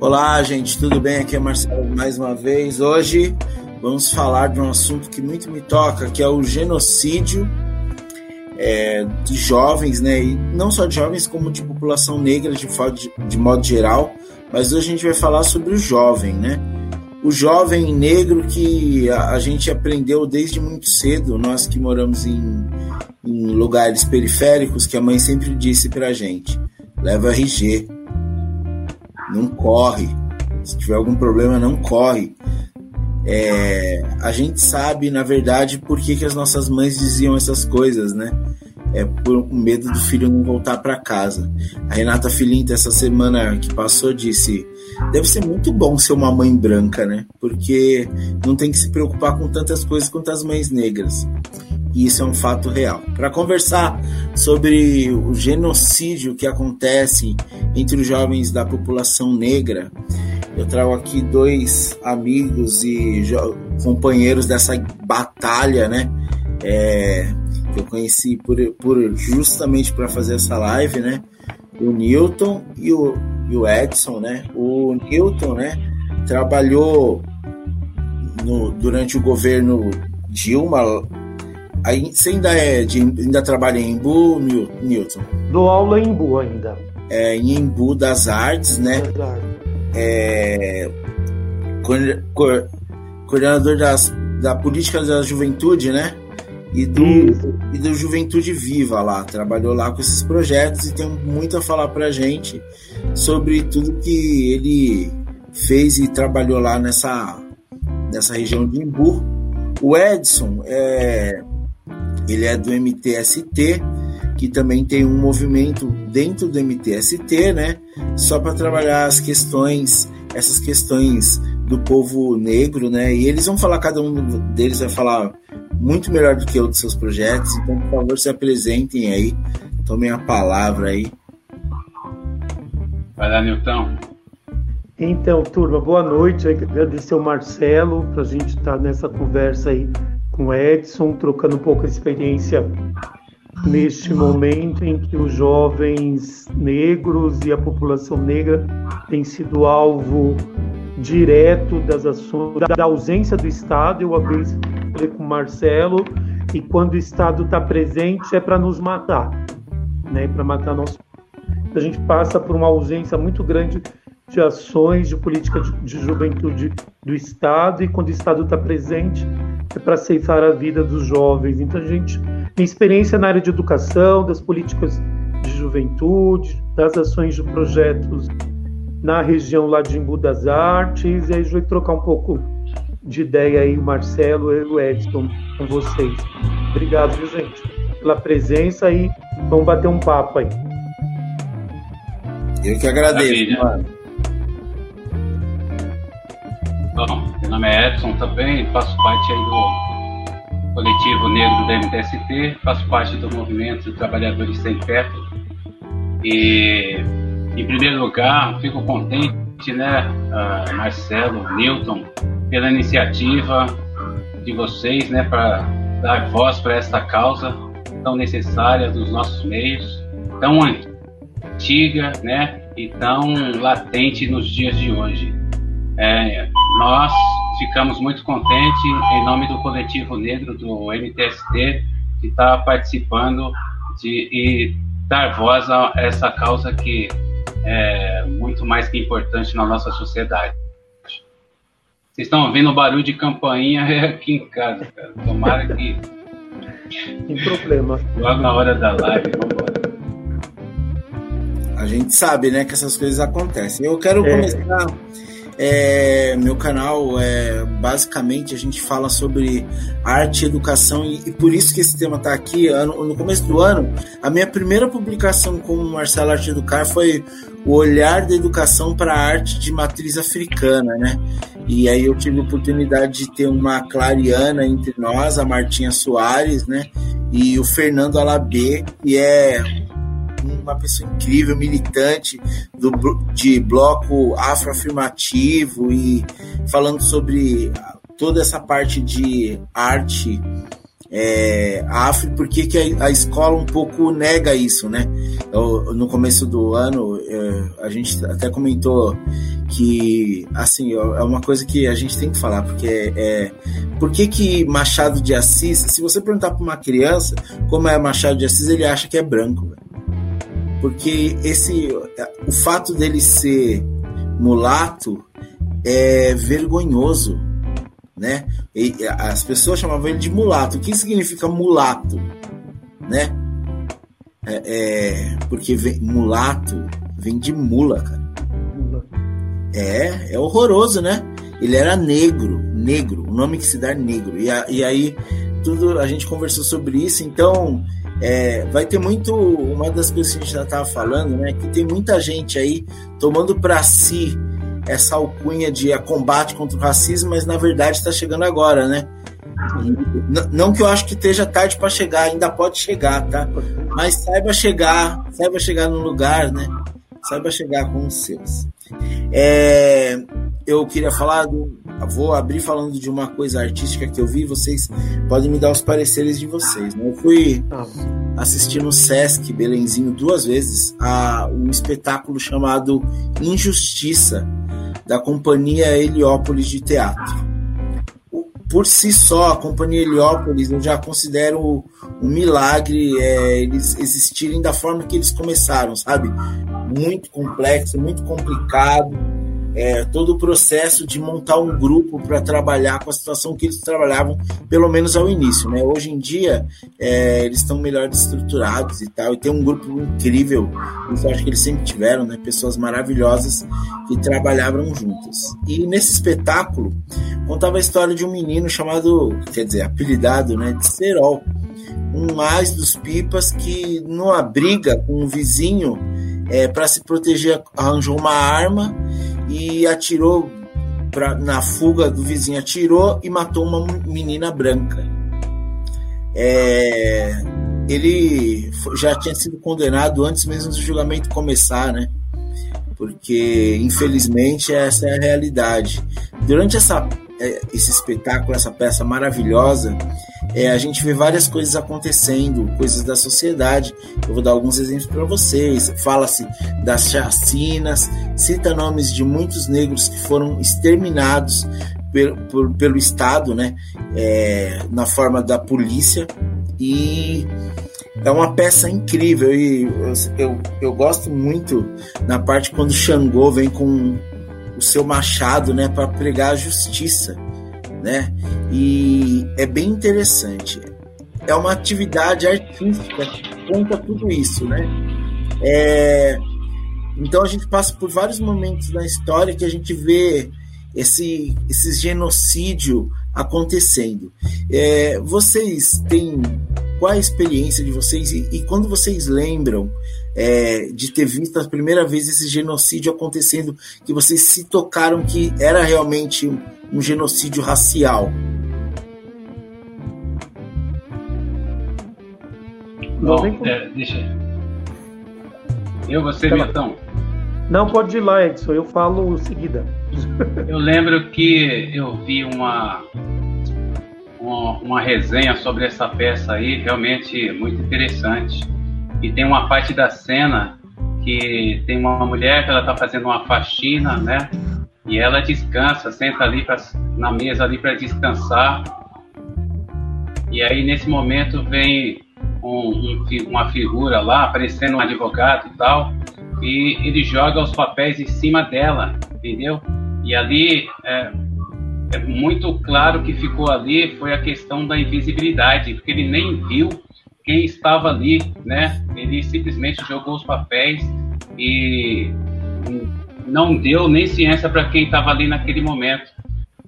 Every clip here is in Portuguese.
Olá, gente, tudo bem? Aqui é Marcelo mais uma vez. Hoje vamos falar de um assunto que muito me toca, que é o genocídio é, de jovens, né? E não só de jovens, como de população negra de, de modo geral. Mas hoje a gente vai falar sobre o jovem, né? O jovem negro que a, a gente aprendeu desde muito cedo, nós que moramos em, em lugares periféricos, que a mãe sempre disse pra gente: leva RG, não corre. Se tiver algum problema, não corre. É, a gente sabe, na verdade, por que, que as nossas mães diziam essas coisas, né? É por medo do filho não voltar para casa. A Renata Filinta, essa semana que passou, disse: deve ser muito bom ser uma mãe branca, né? Porque não tem que se preocupar com tantas coisas quanto as mães negras. E isso é um fato real. Para conversar sobre o genocídio que acontece entre os jovens da população negra, eu trago aqui dois amigos e companheiros dessa batalha, né? É, que eu conheci por, por justamente para fazer essa live, né? O Newton e o, e o Edson, né? O Newton, né? Trabalhou no, durante o governo Dilma Aí, você ainda, é de, ainda trabalha em Embu, Newton? Dou aula em Embu ainda. É, em Embu das Artes, né? É, coordenador das, da política da juventude, né? E do, e do Juventude Viva lá. Trabalhou lá com esses projetos e tem muito a falar pra gente sobre tudo que ele fez e trabalhou lá nessa, nessa região de Embu. O Edson é, ele é do MTST, que também tem um movimento dentro do MTST, né? Só para trabalhar as questões, essas questões do povo negro, né? E eles vão falar, cada um deles vai falar muito melhor do que eu dos seus projetos. Então, por favor, se apresentem aí, tomem a palavra aí. Vai lá, Nilton. Então, turma, boa noite. Agradecer ao Marcelo para a gente estar tá nessa conversa aí com Edson, trocando um pouco a experiência neste momento em que os jovens negros e a população negra têm sido alvo direto das ações, da ausência do Estado. Eu, falei com o Marcelo, e quando o Estado está presente é para nos matar, né? para matar nosso. A gente passa por uma ausência muito grande de ações de política de, de juventude do Estado, e quando o Estado está presente, é para ceifar a vida dos jovens. Então a gente tem experiência na área de educação, das políticas de juventude, das ações de projetos na região lá de Embu das Artes, e aí a gente vai trocar um pouco de ideia aí, o Marcelo e o Edson, com vocês. Obrigado, viu, gente, pela presença e vamos bater um papo aí. Eu que agradeço, mano. Meu nome é Edson também, faço parte aí do coletivo negro do MTST, faço parte do movimento de trabalhadores sem teto. E, em primeiro lugar, fico contente, né, Marcelo, Newton, pela iniciativa de vocês, né, para dar voz para esta causa tão necessária dos nossos meios, tão antiga, né, e tão latente nos dias de hoje. É, nós ficamos muito contentes em nome do coletivo negro do MTST de estar tá participando de, e dar voz a essa causa que é muito mais que importante na nossa sociedade. Vocês estão ouvindo o barulho de campainha aqui em casa, cara. Tomara que. Tem problema. Logo na hora da live, vamos embora. A gente sabe, né, que essas coisas acontecem. Eu quero é. começar é, meu canal é basicamente a gente fala sobre arte educação e, e por isso que esse tema está aqui. Ano, no começo do ano, a minha primeira publicação com o Marcelo Arte Educar foi o olhar da educação para a arte de matriz africana, né? E aí eu tive a oportunidade de ter uma clariana entre nós, a Martinha Soares, né? E o Fernando Alabê, que é uma pessoa incrível, militante do, de bloco afroafirmativo e falando sobre toda essa parte de arte é, afro, por que, que a, escola um pouco nega isso, né? Eu, no começo do ano, é, a gente até comentou que, assim, é uma coisa que a gente tem que falar, porque é, é por que, que Machado de Assis, se você perguntar para uma criança como é Machado de Assis, ele acha que é branco. Porque esse, o fato dele ser mulato é vergonhoso, né? E as pessoas chamavam ele de mulato. O que significa mulato, né? É, é porque vem, mulato vem de mula, cara. É, é horroroso, né? Ele era negro, negro, o nome que se dá é negro. E, a, e aí tudo a gente conversou sobre isso, então é, vai ter muito. Uma das coisas que a gente já estava falando, né? Que tem muita gente aí tomando para si essa alcunha de combate contra o racismo, mas na verdade está chegando agora, né? Não que eu acho que esteja tarde para chegar, ainda pode chegar, tá? Mas saiba chegar, saiba chegar no lugar, né? Saiba chegar com os seus. É, eu queria falar, do, vou abrir falando de uma coisa artística que eu vi, vocês podem me dar os pareceres de vocês. Né? Eu fui assistir no Sesc Belenzinho duas vezes a um espetáculo chamado Injustiça, da companhia Heliópolis de Teatro. Por si só, a companhia Heliópolis eu já considero um milagre é, eles existirem da forma que eles começaram, sabe? Muito complexo, muito complicado é, todo o processo de montar um grupo para trabalhar com a situação que eles trabalhavam, pelo menos ao início. Né? Hoje em dia, é, eles estão melhor estruturados e tal, e tem um grupo incrível, isso eu acho que eles sempre tiveram, né? pessoas maravilhosas que trabalhavam juntas. E nesse espetáculo, contava a história de um menino chamado, quer dizer, apelidado né, de Serol, um mais dos pipas que, numa briga com um vizinho, é, para se proteger, arranjou uma arma e atirou pra, na fuga do vizinho, atirou e matou uma menina branca. É, ele já tinha sido condenado antes mesmo do julgamento começar, né? Porque infelizmente essa é a realidade. Durante essa é, esse espetáculo, essa peça maravilhosa, é, a gente vê várias coisas acontecendo, coisas da sociedade. Eu vou dar alguns exemplos para vocês. Fala-se das chacinas, cita nomes de muitos negros que foram exterminados pelo, pelo Estado, né, é, na forma da polícia. E é uma peça incrível e eu, eu, eu gosto muito na parte quando Xangô vem com o seu machado, né, para pregar a justiça, né? E é bem interessante. É uma atividade artística que conta tudo isso, né? É... Então a gente passa por vários momentos na história que a gente vê esse, esse genocídio acontecendo. É, vocês têm qual a experiência de vocês e, e quando vocês lembram é, de ter visto a primeira vez esse genocídio acontecendo, que vocês se tocaram que era realmente um, genocídio racial? Bom, é, deixa. Eu, você, tá Betão. Não, pode ir lá, Edson, eu falo seguida. Eu lembro que eu vi uma, uma, uma resenha sobre essa peça aí, realmente muito interessante. E tem uma parte da cena que tem uma mulher que ela está fazendo uma faxina, né? E ela descansa, senta ali pra, na mesa ali para descansar. E aí nesse momento vem um, um, uma figura lá, aparecendo um advogado e tal, e ele joga os papéis em cima dela, entendeu? E ali é, é muito claro que ficou ali foi a questão da invisibilidade, porque ele nem viu quem estava ali, né? Ele simplesmente jogou os papéis e não deu nem ciência para quem estava ali naquele momento.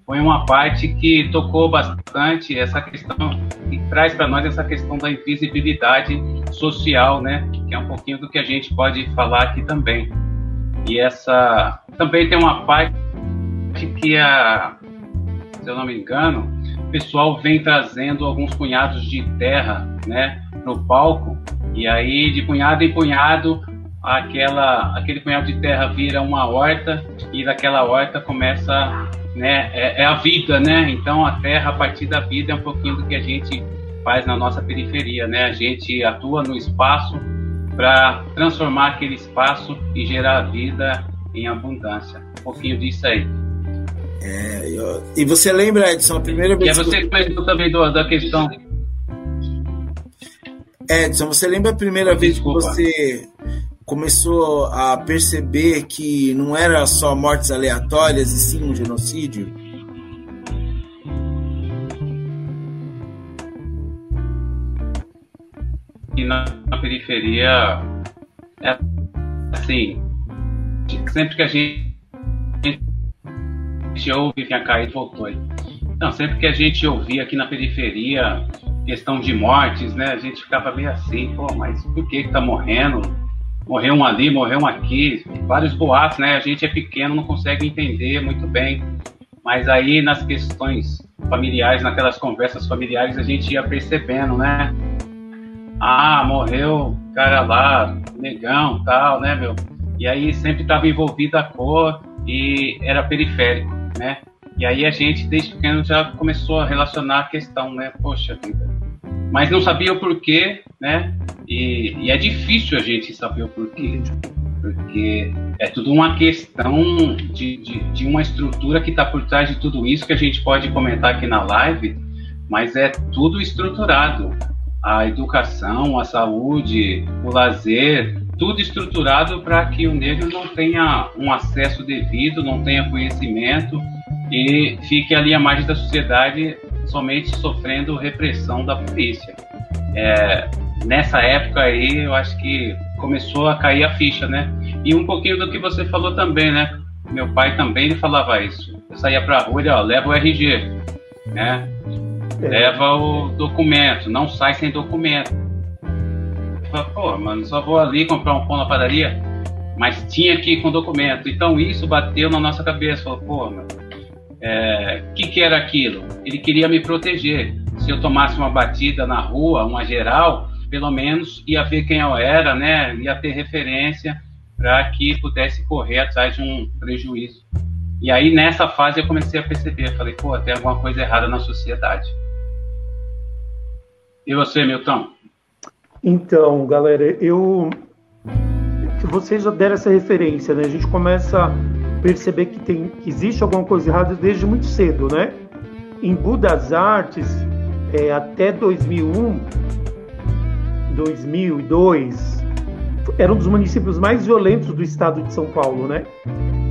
Foi uma parte que tocou bastante essa questão e traz para nós essa questão da invisibilidade social, né? Que é um pouquinho do que a gente pode falar aqui também. E essa também tem uma parte que a, se eu não me engano, o pessoal vem trazendo alguns cunhados de terra, né, no palco, e aí de cunhado em cunhado aquela aquele cunhado de terra vira uma horta e daquela horta começa né é, é, a vida né então a terra a partir da vida é um pouquinho do que a gente faz na nossa periferia né a gente atua no espaço para transformar aquele espaço e gerar vida em abundância. Um pouquinho disso aí. É, eu... E você lembra, Edson, a primeira vez. E é você comentou também do, da questão. Edson, você lembra a primeira Desculpa. vez que você começou a perceber que não era só mortes aleatórias e sim um genocídio? E na, na periferia, é assim, sempre que a gente, a gente ouve, tinha caído, voltou aí. Não, sempre que a gente ouvia aqui na periferia questão de mortes, né, a gente ficava meio assim, pô, mas por que que tá morrendo? Morreu um ali, morreu um aqui, vários boatos, né, a gente é pequeno, não consegue entender muito bem, mas aí nas questões familiares, naquelas conversas familiares, a gente ia percebendo, né, ah, morreu cara lá, negão, tal, né, meu? E aí sempre estava envolvida a cor e era periférico, né? E aí a gente, desde pequeno, já começou a relacionar a questão, né? Poxa vida. Mas não sabia o porquê, né? E, e é difícil a gente saber o porquê. Porque é tudo uma questão de, de, de uma estrutura que está por trás de tudo isso que a gente pode comentar aqui na live, mas é tudo estruturado a educação, a saúde, o lazer, tudo estruturado para que o negro não tenha um acesso devido, não tenha conhecimento e fique ali à margem da sociedade somente sofrendo repressão da polícia. É, nessa época aí, eu acho que começou a cair a ficha, né? E um pouquinho do que você falou também, né? Meu pai também ele falava isso. Eu saía para a rua, ele, ó, leva o RG, né? É. Leva o documento, não sai sem documento. Fala, pô, mano, só vou ali comprar um pão na padaria, mas tinha que ir com documento. Então isso bateu na nossa cabeça. Falou, pô, mano, é, que que era aquilo? Ele queria me proteger. Se eu tomasse uma batida na rua, uma geral, pelo menos ia ver quem eu era, né? Ia ter referência para que pudesse correr atrás de um prejuízo. E aí nessa fase eu comecei a perceber, falei, pô, tem alguma coisa errada na sociedade. E você, Milton? Então, galera, eu. Vocês já deram essa referência, né? A gente começa a perceber que, tem, que existe alguma coisa errada desde muito cedo, né? Em Budas Artes, é, até 2001, 2002, era um dos municípios mais violentos do estado de São Paulo, né?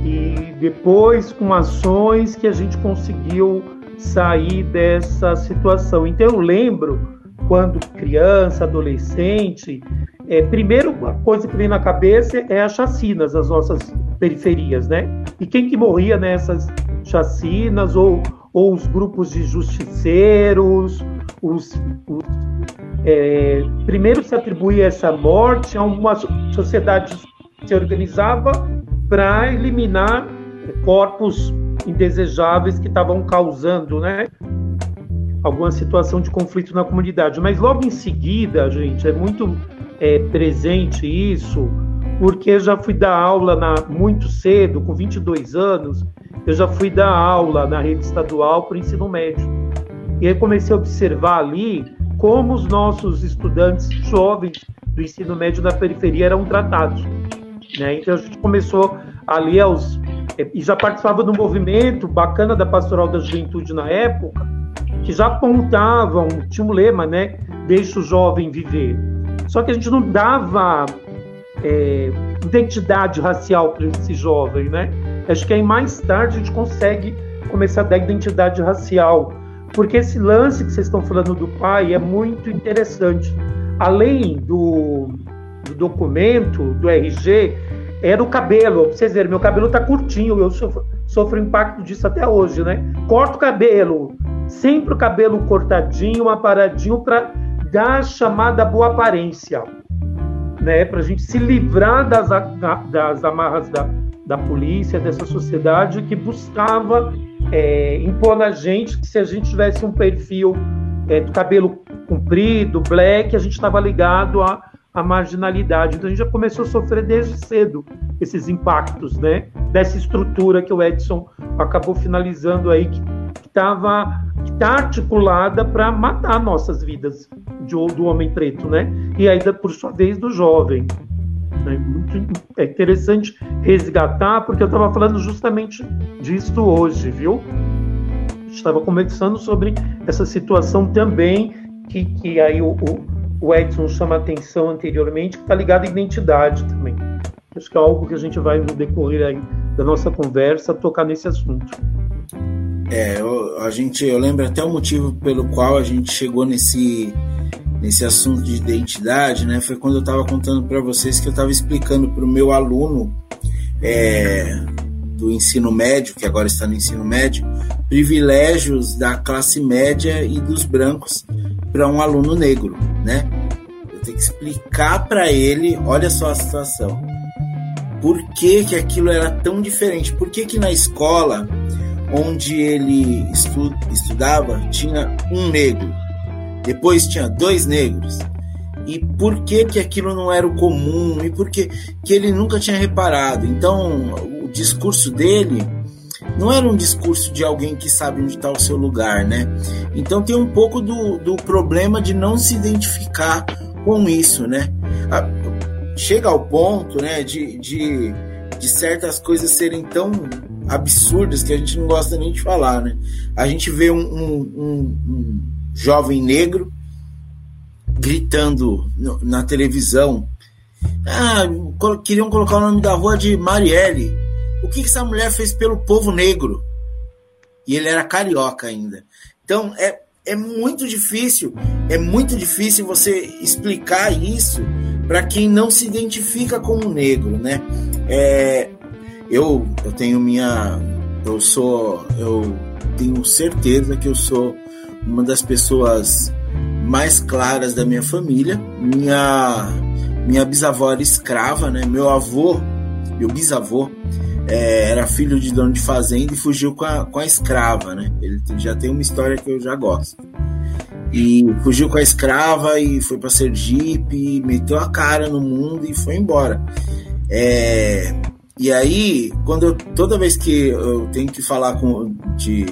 E depois, com ações que a gente conseguiu sair dessa situação. Então, eu lembro quando criança, adolescente, é, primeiro a coisa que vem na cabeça é as chacinas, as nossas periferias, né? E quem que morria nessas chacinas, ou, ou os grupos de justiceiros, os, os é, primeiro se atribuía essa morte a uma sociedade que se organizava para eliminar corpos indesejáveis que estavam causando, né? alguma situação de conflito na comunidade. Mas logo em seguida, gente, é muito é, presente isso, porque já fui dar aula na, muito cedo, com 22 anos, eu já fui dar aula na rede estadual para o ensino médio. E aí comecei a observar ali como os nossos estudantes jovens do ensino médio da periferia eram tratados. Né? Então a gente começou ali aos. É, e já participava do movimento bacana da Pastoral da Juventude na época, que já apontavam, tinha um lema, né? Deixa o jovem viver. Só que a gente não dava é, identidade racial para esse jovem, né? Acho que aí mais tarde a gente consegue começar a dar identidade racial. Porque esse lance que vocês estão falando do pai é muito interessante. Além do, do documento, do RG, era o cabelo. Pra vocês verem, meu cabelo tá curtinho, eu sofro, sofro impacto disso até hoje, né? Corta o cabelo, sempre o cabelo cortadinho, aparadinho, para dar a chamada boa aparência, né? Para a gente se livrar das, das amarras da, da polícia, dessa sociedade que buscava é, impor na gente que se a gente tivesse um perfil é, do cabelo comprido, black, a gente estava ligado à, à marginalidade. Então a gente já começou a sofrer desde cedo esses impactos, né? Dessa estrutura que o Edson acabou finalizando aí, que estava está articulada para matar nossas vidas de, do homem preto, né? E ainda por sua vez do jovem. Né? é interessante resgatar, porque eu estava falando justamente disso hoje, viu? Estava conversando sobre essa situação também, que, que aí o, o Edson chama atenção anteriormente, que está ligado à identidade também. Acho que é algo que a gente vai, no decorrer aí da nossa conversa, tocar nesse assunto. É, eu, a gente, eu lembro até o motivo pelo qual a gente chegou nesse, nesse assunto de identidade, né? Foi quando eu estava contando para vocês que eu estava explicando para o meu aluno é, do ensino médio, que agora está no ensino médio, privilégios da classe média e dos brancos para um aluno negro, né? Eu tenho que explicar para ele, olha só a situação por que, que aquilo era tão diferente. Por que, que na escola onde ele estu estudava tinha um negro, depois tinha dois negros. E por que, que aquilo não era o comum? E por que, que ele nunca tinha reparado? Então, o discurso dele não era um discurso de alguém que sabe onde está o seu lugar, né? Então tem um pouco do, do problema de não se identificar com isso, né? chega ao ponto né, de, de, de certas coisas serem tão absurdas que a gente não gosta nem de falar. Né? A gente vê um, um, um, um jovem negro gritando no, na televisão. Ah, queriam colocar o nome da rua de Marielle. O que, que essa mulher fez pelo povo negro? E ele era carioca ainda. Então é, é muito difícil, é muito difícil você explicar isso para quem não se identifica como negro, né? É, eu, eu tenho minha, eu sou, eu tenho certeza que eu sou uma das pessoas mais claras da minha família. Minha minha bisavó era escrava, né? Meu avô, meu bisavô, é, era filho de dono de fazenda e fugiu com a, com a escrava, né? Ele já tem uma história que eu já gosto e fugiu com a escrava e foi para Sergipe, meteu a cara no mundo e foi embora. É, e aí, quando eu, toda vez que eu tenho que falar com, de,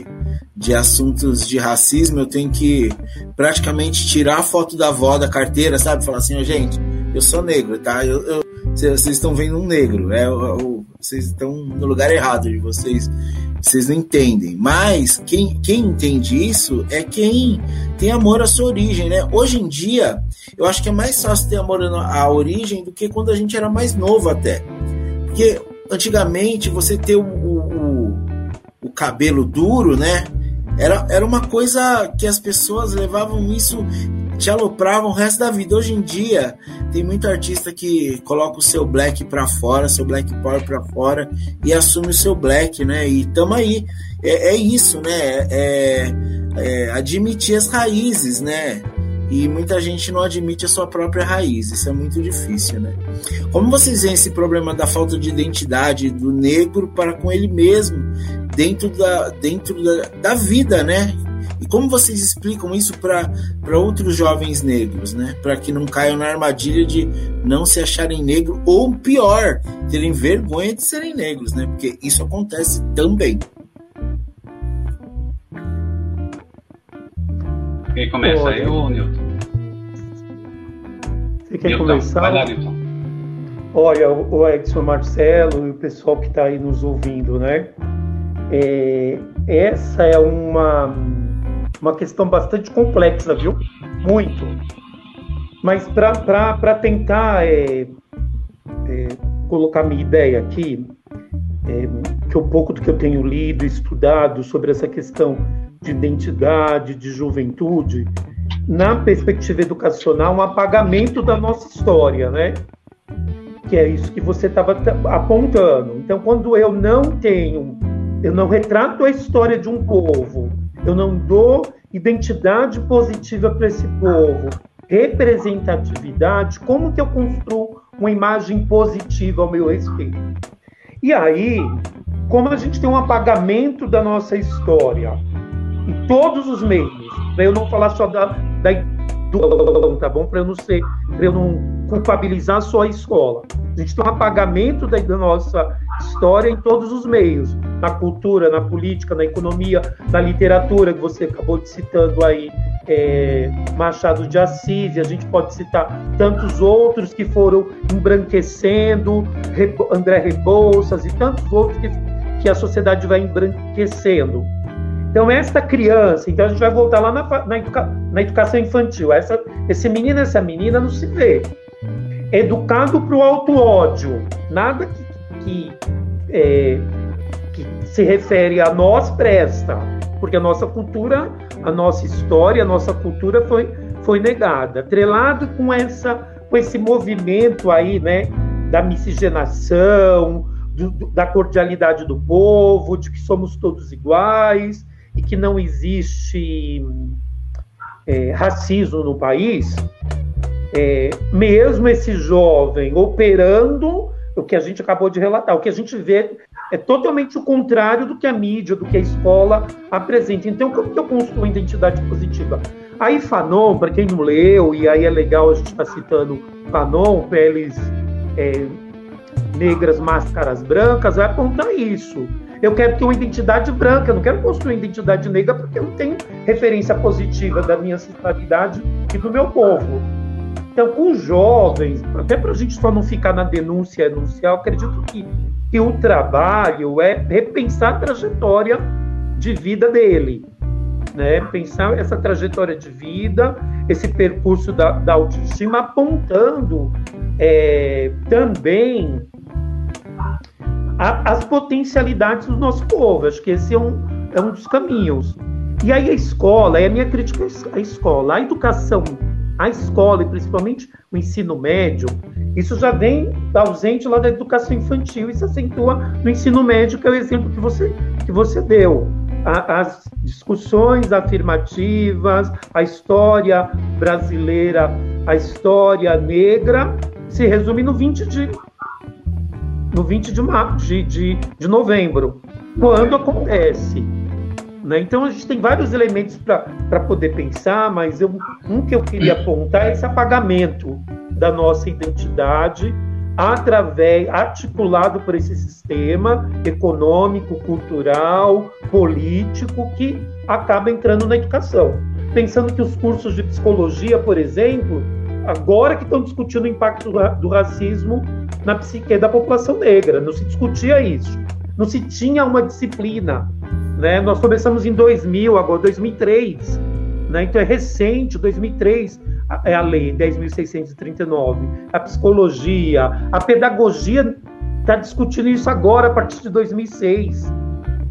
de assuntos de racismo, eu tenho que praticamente tirar a foto da avó da carteira, sabe? Falar assim, gente, eu sou negro, tá? Eu, eu vocês estão vendo um negro, é, vocês estão no lugar errado de vocês vocês não entendem. Mas quem, quem entende isso é quem tem amor à sua origem, né? Hoje em dia, eu acho que é mais fácil ter amor à origem do que quando a gente era mais novo até. Porque antigamente você ter o, o, o cabelo duro, né? Era, era uma coisa que as pessoas levavam isso te alopravam o resto da vida. Hoje em dia, tem muito artista que coloca o seu black para fora, seu black power para fora e assume o seu black, né? E tamo aí. É, é isso, né? É, é, admitir as raízes, né? E muita gente não admite a sua própria raiz. Isso é muito difícil, né? Como vocês veem esse problema da falta de identidade do negro para com ele mesmo dentro da, dentro da, da vida, né? E como vocês explicam isso para outros jovens negros, né? Para que não caiam na armadilha de não se acharem negros ou pior, terem vergonha de serem negros, né? Porque isso acontece também. Quem começa aí, ô Newton? Você quer Newton, começar? Vai lá, Newton. Olha, o Edson Marcelo e o pessoal que está aí nos ouvindo, né? É, essa é uma uma questão bastante complexa, viu? Muito. Mas para tentar é, é, colocar minha ideia aqui, é, que um pouco do que eu tenho lido, estudado sobre essa questão de identidade, de juventude, na perspectiva educacional, um apagamento da nossa história, né? Que é isso que você estava apontando. Então, quando eu não tenho, eu não retrato a história de um povo, eu não dou identidade positiva para esse povo, representatividade, como que eu construo uma imagem positiva ao meu respeito? E aí, como a gente tem um apagamento da nossa história em todos os meios, para eu não falar só da, da do, tá bom? Para eu não ser, para eu não culpabilizar só a escola. A gente tem um apagamento da, da nossa história em todos os meios, na cultura, na política, na economia, na literatura, que você acabou de citando aí, é, Machado de Assis, e a gente pode citar tantos outros que foram embranquecendo, André Rebouças e tantos outros que, que a sociedade vai embranquecendo. Então, esta criança, então a gente vai voltar lá na, na, educa, na educação infantil. Essa, esse menino, essa menina não se vê. Educado para o auto-ódio. Nada que, que, é, que se refere a nós presta. Porque a nossa cultura a nossa história, a nossa cultura foi, foi negada. Trelado com, essa, com esse movimento aí, né, da miscigenação, do, da cordialidade do povo, de que somos todos iguais e que não existe é, racismo no país, é, mesmo esse jovem operando o que a gente acabou de relatar, o que a gente vê é totalmente o contrário do que a mídia, do que a escola apresenta. Então, como que eu construo identidade positiva? Aí Fanon, para quem não leu, e aí é legal a gente estar tá citando Fanon, peles é, negras, máscaras brancas, vai apontar isso. Eu quero ter uma identidade branca, eu não quero construir identidade negra porque eu não tenho referência positiva da minha ancestralidade e do meu povo. Então, com os jovens, até para a gente só não ficar na denúncia enuncial, acredito que que o trabalho é repensar a trajetória de vida dele, né? Pensar essa trajetória de vida, esse percurso da, da autoestima, apontando é, também a, as potencialidades do nosso povo. Acho que esse é um, é um dos caminhos. E aí a escola, é a minha crítica à escola, a educação, a escola e principalmente o ensino médio, isso já vem ausente lá da educação infantil e se acentua no ensino médio, que é o exemplo que você, que você deu. as discussões afirmativas, a história brasileira, a história negra, se resume no 20 de, no 20 de, de, de, de novembro, quando acontece. Né? Então a gente tem vários elementos para poder pensar, mas eu, um que eu queria apontar é esse apagamento da nossa identidade através articulado por esse sistema econômico, cultural, político que acaba entrando na educação. Pensando que os cursos de psicologia, por exemplo, agora que estão discutindo o impacto do racismo na psique da população negra, não se discutia isso, não se tinha uma disciplina, né? Nós começamos em 2000, agora 2003, né? Então é recente, 2003 é a lei 10.639, a psicologia, a pedagogia está discutindo isso agora, a partir de 2006.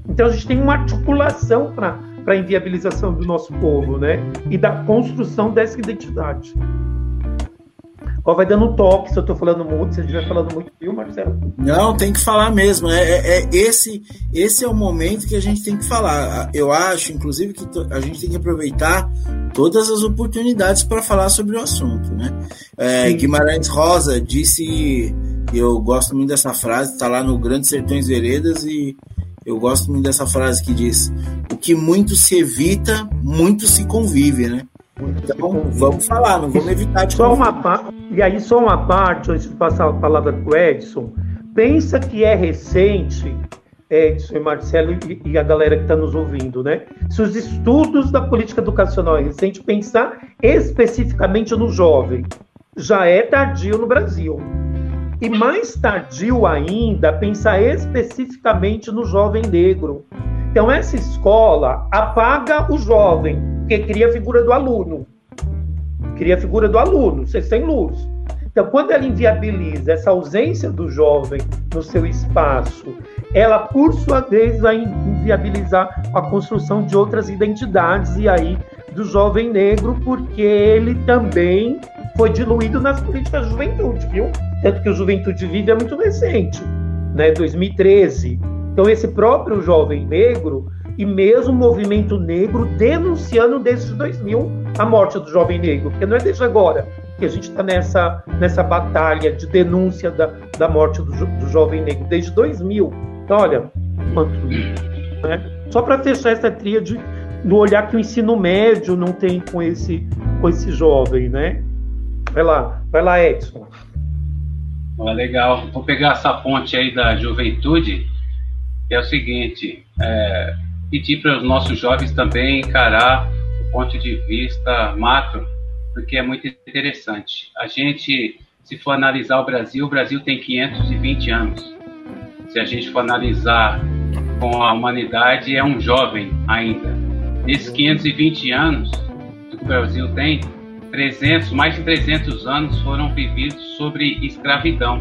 Então a gente tem uma articulação para a inviabilização do nosso povo, né? E da construção dessa identidade. Ó, vai dando toque se eu estou falando muito, se a gente estiver falando muito, viu, Marcelo? Não, tem que falar mesmo. É, é, é, esse, esse é o momento que a gente tem que falar. Eu acho, inclusive, que a gente tem que aproveitar todas as oportunidades para falar sobre o assunto, né? É, Guimarães Rosa disse, eu gosto muito dessa frase, está lá no Grandes Sertões Veredas e eu gosto muito dessa frase que diz: o que muito se evita, muito se convive, né? Então, vamos falar, não vamos evitar de só uma parte E aí, só uma parte, antes de passar a palavra para o Edson. Pensa que é recente, Edson e Marcelo e, e a galera que está nos ouvindo, né? Se os estudos da política educacional é recente, pensar especificamente no jovem, já é tardio no Brasil. E mais tardio ainda, pensar especificamente no jovem negro. Então, essa escola apaga o jovem, porque cria a figura do aluno. Cria a figura do aluno, você sem luz. Então, quando ela inviabiliza essa ausência do jovem no seu espaço, ela, por sua vez, vai inviabilizar a construção de outras identidades, e aí do jovem negro, porque ele também foi diluído nas políticas de juventude, viu? Tanto que o Juventude Vive é muito recente, né? 2013. Então, esse próprio jovem negro e mesmo o movimento negro denunciando desde 2000 a morte do jovem negro, porque não é desde agora que a gente está nessa, nessa batalha de denúncia da, da morte do, do jovem negro, desde 2000. Então, olha, quanto. Né? Só para fechar essa tríade do olhar que o ensino médio não tem com esse, com esse jovem, né? Vai lá, vai lá, Edson. Ah, legal. Vou pegar essa ponte aí da juventude, que é o seguinte: é, pedir para os nossos jovens também encarar o ponto de vista macro, porque é muito interessante. A gente, se for analisar o Brasil, o Brasil tem 520 anos. Se a gente for analisar com a humanidade, é um jovem ainda. Nesses 520 anos que o Brasil tem, 300, mais de 300 anos foram vividos sobre escravidão.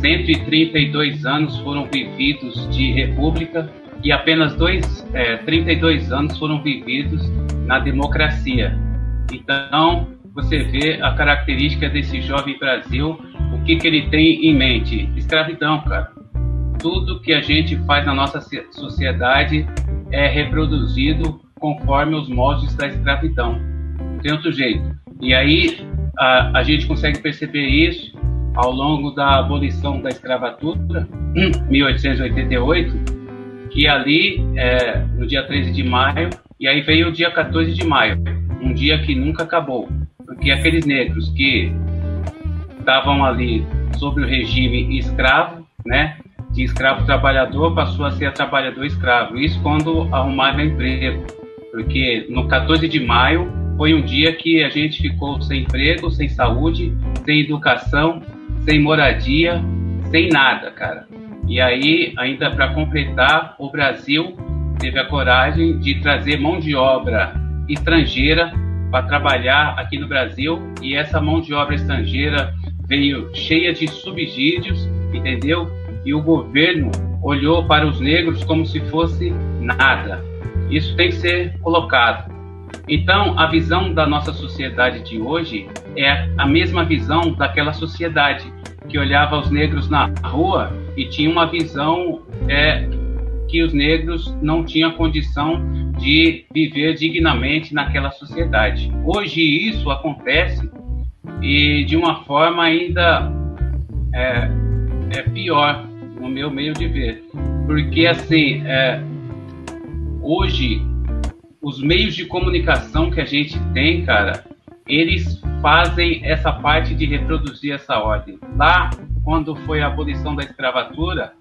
132 anos foram vividos de república e apenas dois, é, 32 anos foram vividos na democracia. Então, você vê a característica desse jovem Brasil, o que, que ele tem em mente? Escravidão, cara. Tudo que a gente faz na nossa sociedade é reproduzido conforme os moldes da escravidão. Não tem outro jeito. E aí a, a gente consegue perceber isso ao longo da abolição da escravatura, 1888, que ali, é, no dia 13 de maio, e aí veio o dia 14 de maio, um dia que nunca acabou, porque aqueles negros que estavam ali sob o regime escravo, né, de escravo trabalhador passou a ser trabalhador escravo. Isso quando arrumaram emprego, porque no 14 de maio foi um dia que a gente ficou sem emprego, sem saúde, sem educação, sem moradia, sem nada, cara. E aí, ainda para completar, o Brasil teve a coragem de trazer mão de obra estrangeira para trabalhar aqui no Brasil e essa mão de obra estrangeira veio cheia de subsídios, entendeu? E o governo olhou para os negros como se fosse nada. Isso tem que ser colocado. Então, a visão da nossa sociedade de hoje é a mesma visão daquela sociedade que olhava os negros na rua e tinha uma visão é, que os negros não tinham condição de viver dignamente naquela sociedade. Hoje isso acontece e de uma forma ainda é, é pior, no meu meio de ver, porque assim é, hoje os meios de comunicação que a gente tem, cara, eles fazem essa parte de reproduzir essa ordem. Lá, quando foi a abolição da escravatura,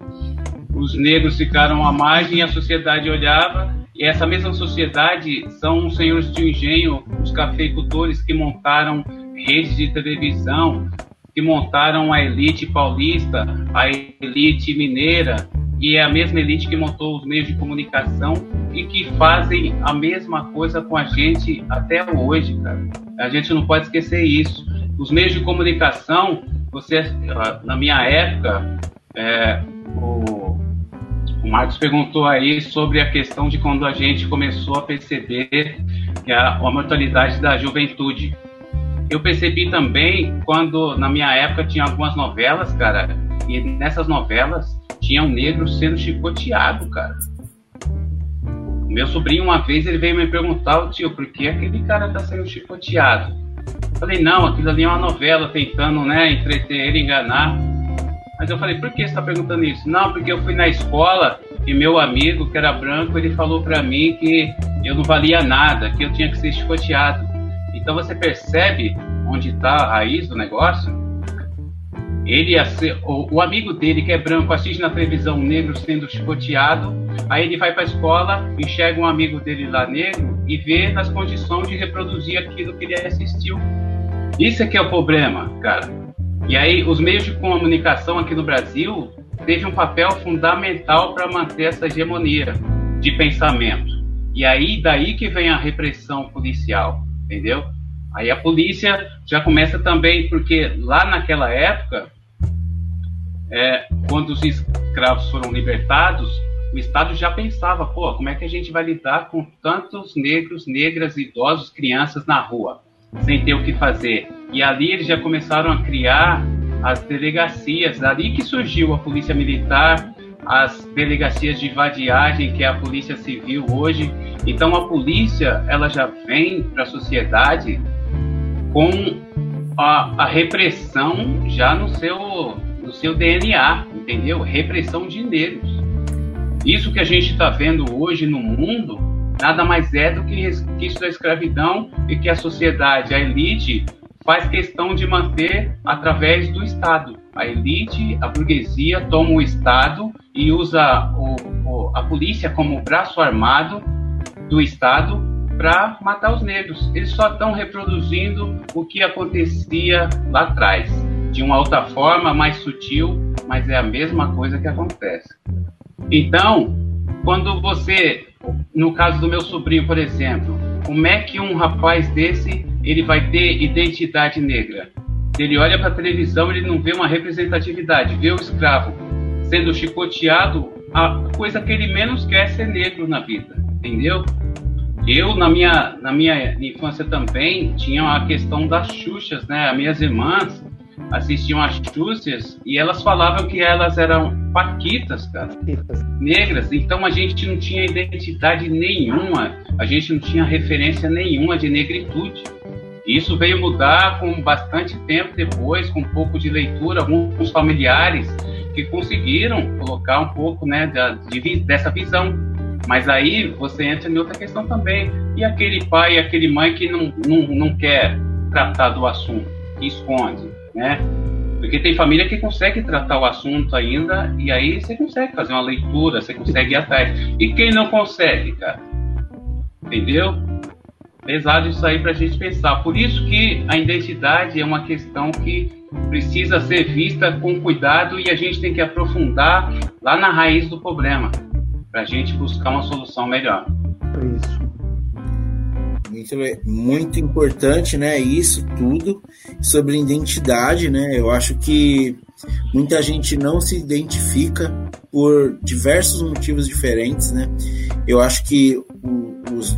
os negros ficaram à margem e a sociedade olhava, e essa mesma sociedade são os senhores de engenho, os cafeicultores que montaram redes de televisão, que montaram a elite paulista, a elite mineira, e é a mesma elite que montou os meios de comunicação e que fazem a mesma coisa com a gente até hoje, cara. A gente não pode esquecer isso. Os meios de comunicação, você, ah, na minha época, é, o, o Marcos perguntou aí sobre a questão de quando a gente começou a perceber a, a mortalidade da juventude. Eu percebi também quando, na minha época, tinha algumas novelas, cara, e nessas novelas tinha um negro sendo chicoteado, cara. Meu sobrinho, uma vez, ele veio me perguntar, tio, por que aquele cara tá sendo chicoteado? Falei, não, aquilo ali é uma novela tentando, né, entreter ele, enganar. Mas eu falei, por que você tá perguntando isso? Não, porque eu fui na escola e meu amigo, que era branco, ele falou para mim que eu não valia nada, que eu tinha que ser chicoteado. Então você percebe onde está a raiz do negócio? Ele o, o, amigo dele, que é branco, assiste na televisão negro sendo chicoteado. Aí ele vai para a escola, enxerga um amigo dele lá negro e vê nas condições de reproduzir aquilo que ele assistiu. Isso é que é o problema, cara. E aí os meios de comunicação aqui no Brasil teve um papel fundamental para manter essa hegemonia de pensamento. E aí daí que vem a repressão policial, entendeu? Aí a polícia já começa também, porque lá naquela época, é, quando os escravos foram libertados, o Estado já pensava, pô, como é que a gente vai lidar com tantos negros, negras, idosos, crianças na rua, sem ter o que fazer? E ali eles já começaram a criar as delegacias, ali que surgiu a polícia militar, as delegacias de vadiagem, que é a polícia civil hoje. Então a polícia, ela já vem para a sociedade com a, a, repressão já no seu, seu DNA, entendeu? Repressão de negros. Isso que a gente está vendo hoje no mundo nada mais é do que resquício da escravidão e que a sociedade, a elite, faz questão de manter através do Estado. A elite, a burguesia toma o Estado e usa o, o, a polícia como braço armado do Estado para matar os negros. Eles só estão reproduzindo o que acontecia lá atrás, de uma outra forma, mais sutil, mas é a mesma coisa que acontece. Então, quando você, no caso do meu sobrinho, por exemplo, como é que um rapaz desse ele vai ter identidade negra? Ele olha para a televisão, ele não vê uma representatividade, vê o escravo sendo chicoteado, a coisa que ele menos quer é ser negro na vida, entendeu? Eu, na minha, na minha infância também, tinha a questão das xuxas, né? As minhas irmãs assistiam as xuxas e elas falavam que elas eram paquitas, cara, negras. Então a gente não tinha identidade nenhuma, a gente não tinha referência nenhuma de negritude. Isso veio mudar com bastante tempo depois, com um pouco de leitura, alguns familiares que conseguiram colocar um pouco né, de, de, dessa visão. Mas aí você entra em outra questão também. E aquele pai, aquele mãe que não, não, não quer tratar do assunto, que esconde, né? Porque tem família que consegue tratar o assunto ainda, e aí você consegue fazer uma leitura, você consegue ir atrás. E quem não consegue, cara? Entendeu? Pesado isso aí para a gente pensar. Por isso que a identidade é uma questão que precisa ser vista com cuidado e a gente tem que aprofundar lá na raiz do problema para a gente buscar uma solução melhor. Isso. Muito, muito importante, né? Isso tudo sobre identidade, né? Eu acho que muita gente não se identifica por diversos motivos diferentes, né? Eu acho que os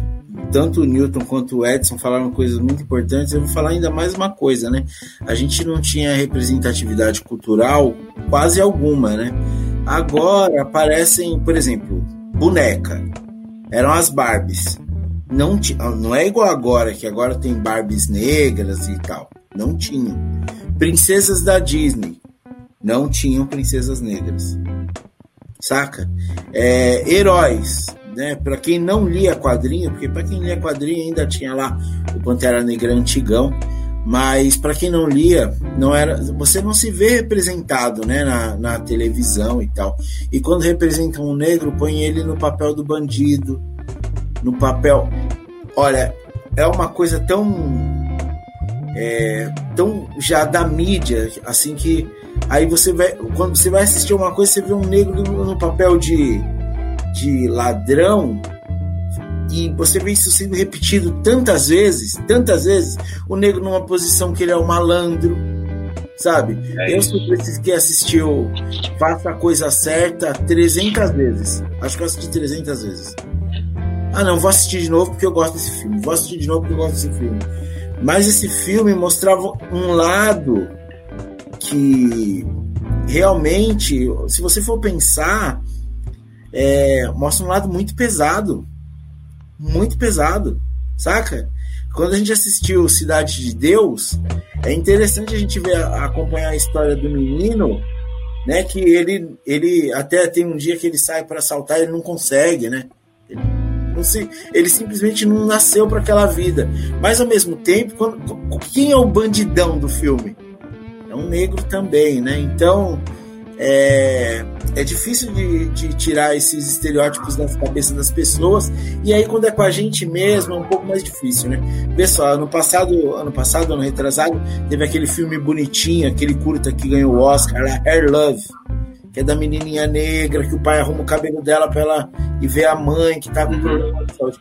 tanto o Newton quanto o Edson falaram coisas muito importantes, eu vou falar ainda mais uma coisa, né? A gente não tinha representatividade cultural quase alguma, né? Agora aparecem, por exemplo, boneca. Eram as Barbies. Não, não é igual agora, que agora tem Barbies negras e tal. Não tinham. Princesas da Disney. Não tinham princesas negras. Saca? É, heróis né? Para quem não lia quadrinho, porque para quem lia quadrinho ainda tinha lá o Pantera Negra antigão, mas para quem não lia, não era, você não se vê representado, né, na, na televisão e tal. E quando representa um negro, põe ele no papel do bandido, no papel, olha, é uma coisa tão é, tão já da mídia, assim que aí você vai quando você vai assistir uma coisa, você vê um negro no, papel de de ladrão e você vê isso sendo repetido tantas vezes, tantas vezes, o negro numa posição que ele é um malandro, sabe? É eu sou desses que assistiu Faça a Coisa Certa 300 vezes. Acho que eu assisti 300 vezes. Ah, não, vou assistir de novo porque eu gosto desse filme. Vou assistir de novo porque eu gosto desse filme. Mas esse filme mostrava um lado que realmente, se você for pensar, é, mostra um lado muito pesado. Muito pesado, saca? Quando a gente assistiu Cidade de Deus, é interessante a gente ver, acompanhar a história do menino, né? Que ele, ele até tem um dia que ele sai para assaltar e ele não consegue, né? Não se, ele simplesmente não nasceu para aquela vida. Mas ao mesmo tempo, quando, quem é o bandidão do filme? É um negro também, né? Então é, é difícil de, de, tirar esses estereótipos das cabeças das pessoas e aí quando é com a gente mesmo é um pouco mais difícil, né? Pessoal, ano passado, ano passado, ano retrasado, teve aquele filme bonitinho, aquele curta que ganhou o Oscar, lá, Air Love, que é da menininha negra, que o pai arruma o cabelo dela para ela e ver a mãe que tá com problema de saúde.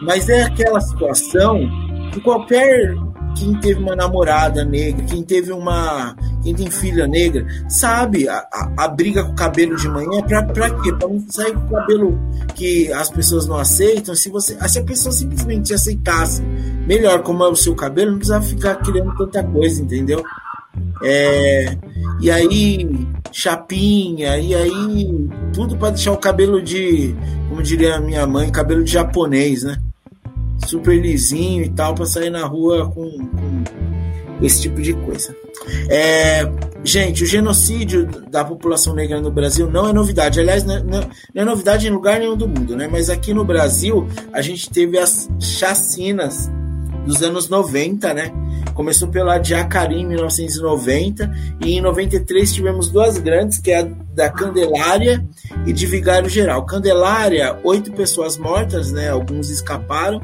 Mas é aquela situação que qualquer quem teve uma namorada negra, quem teve uma. quem tem filha negra, sabe a, a, a briga com o cabelo de manhã pra, pra quê? Pra não sair com o cabelo que as pessoas não aceitam. Se, você, se a pessoa simplesmente aceitasse melhor como é o seu cabelo, não precisava ficar criando tanta coisa, entendeu? É, e aí, chapinha, e aí, tudo para deixar o cabelo de, como diria a minha mãe, cabelo de japonês, né? super lisinho e tal, para sair na rua com, com, esse tipo de coisa. É, gente, o genocídio da população negra no Brasil não é novidade. Aliás, não, é, não, não é novidade em lugar nenhum do mundo, né? Mas aqui no Brasil, a gente teve as chacinas dos anos 90, né? Começou pela de Acari em 1990 e em 93 tivemos duas grandes, que é a da Candelária e de Vigário Geral. Candelária, oito pessoas mortas, né? Alguns escaparam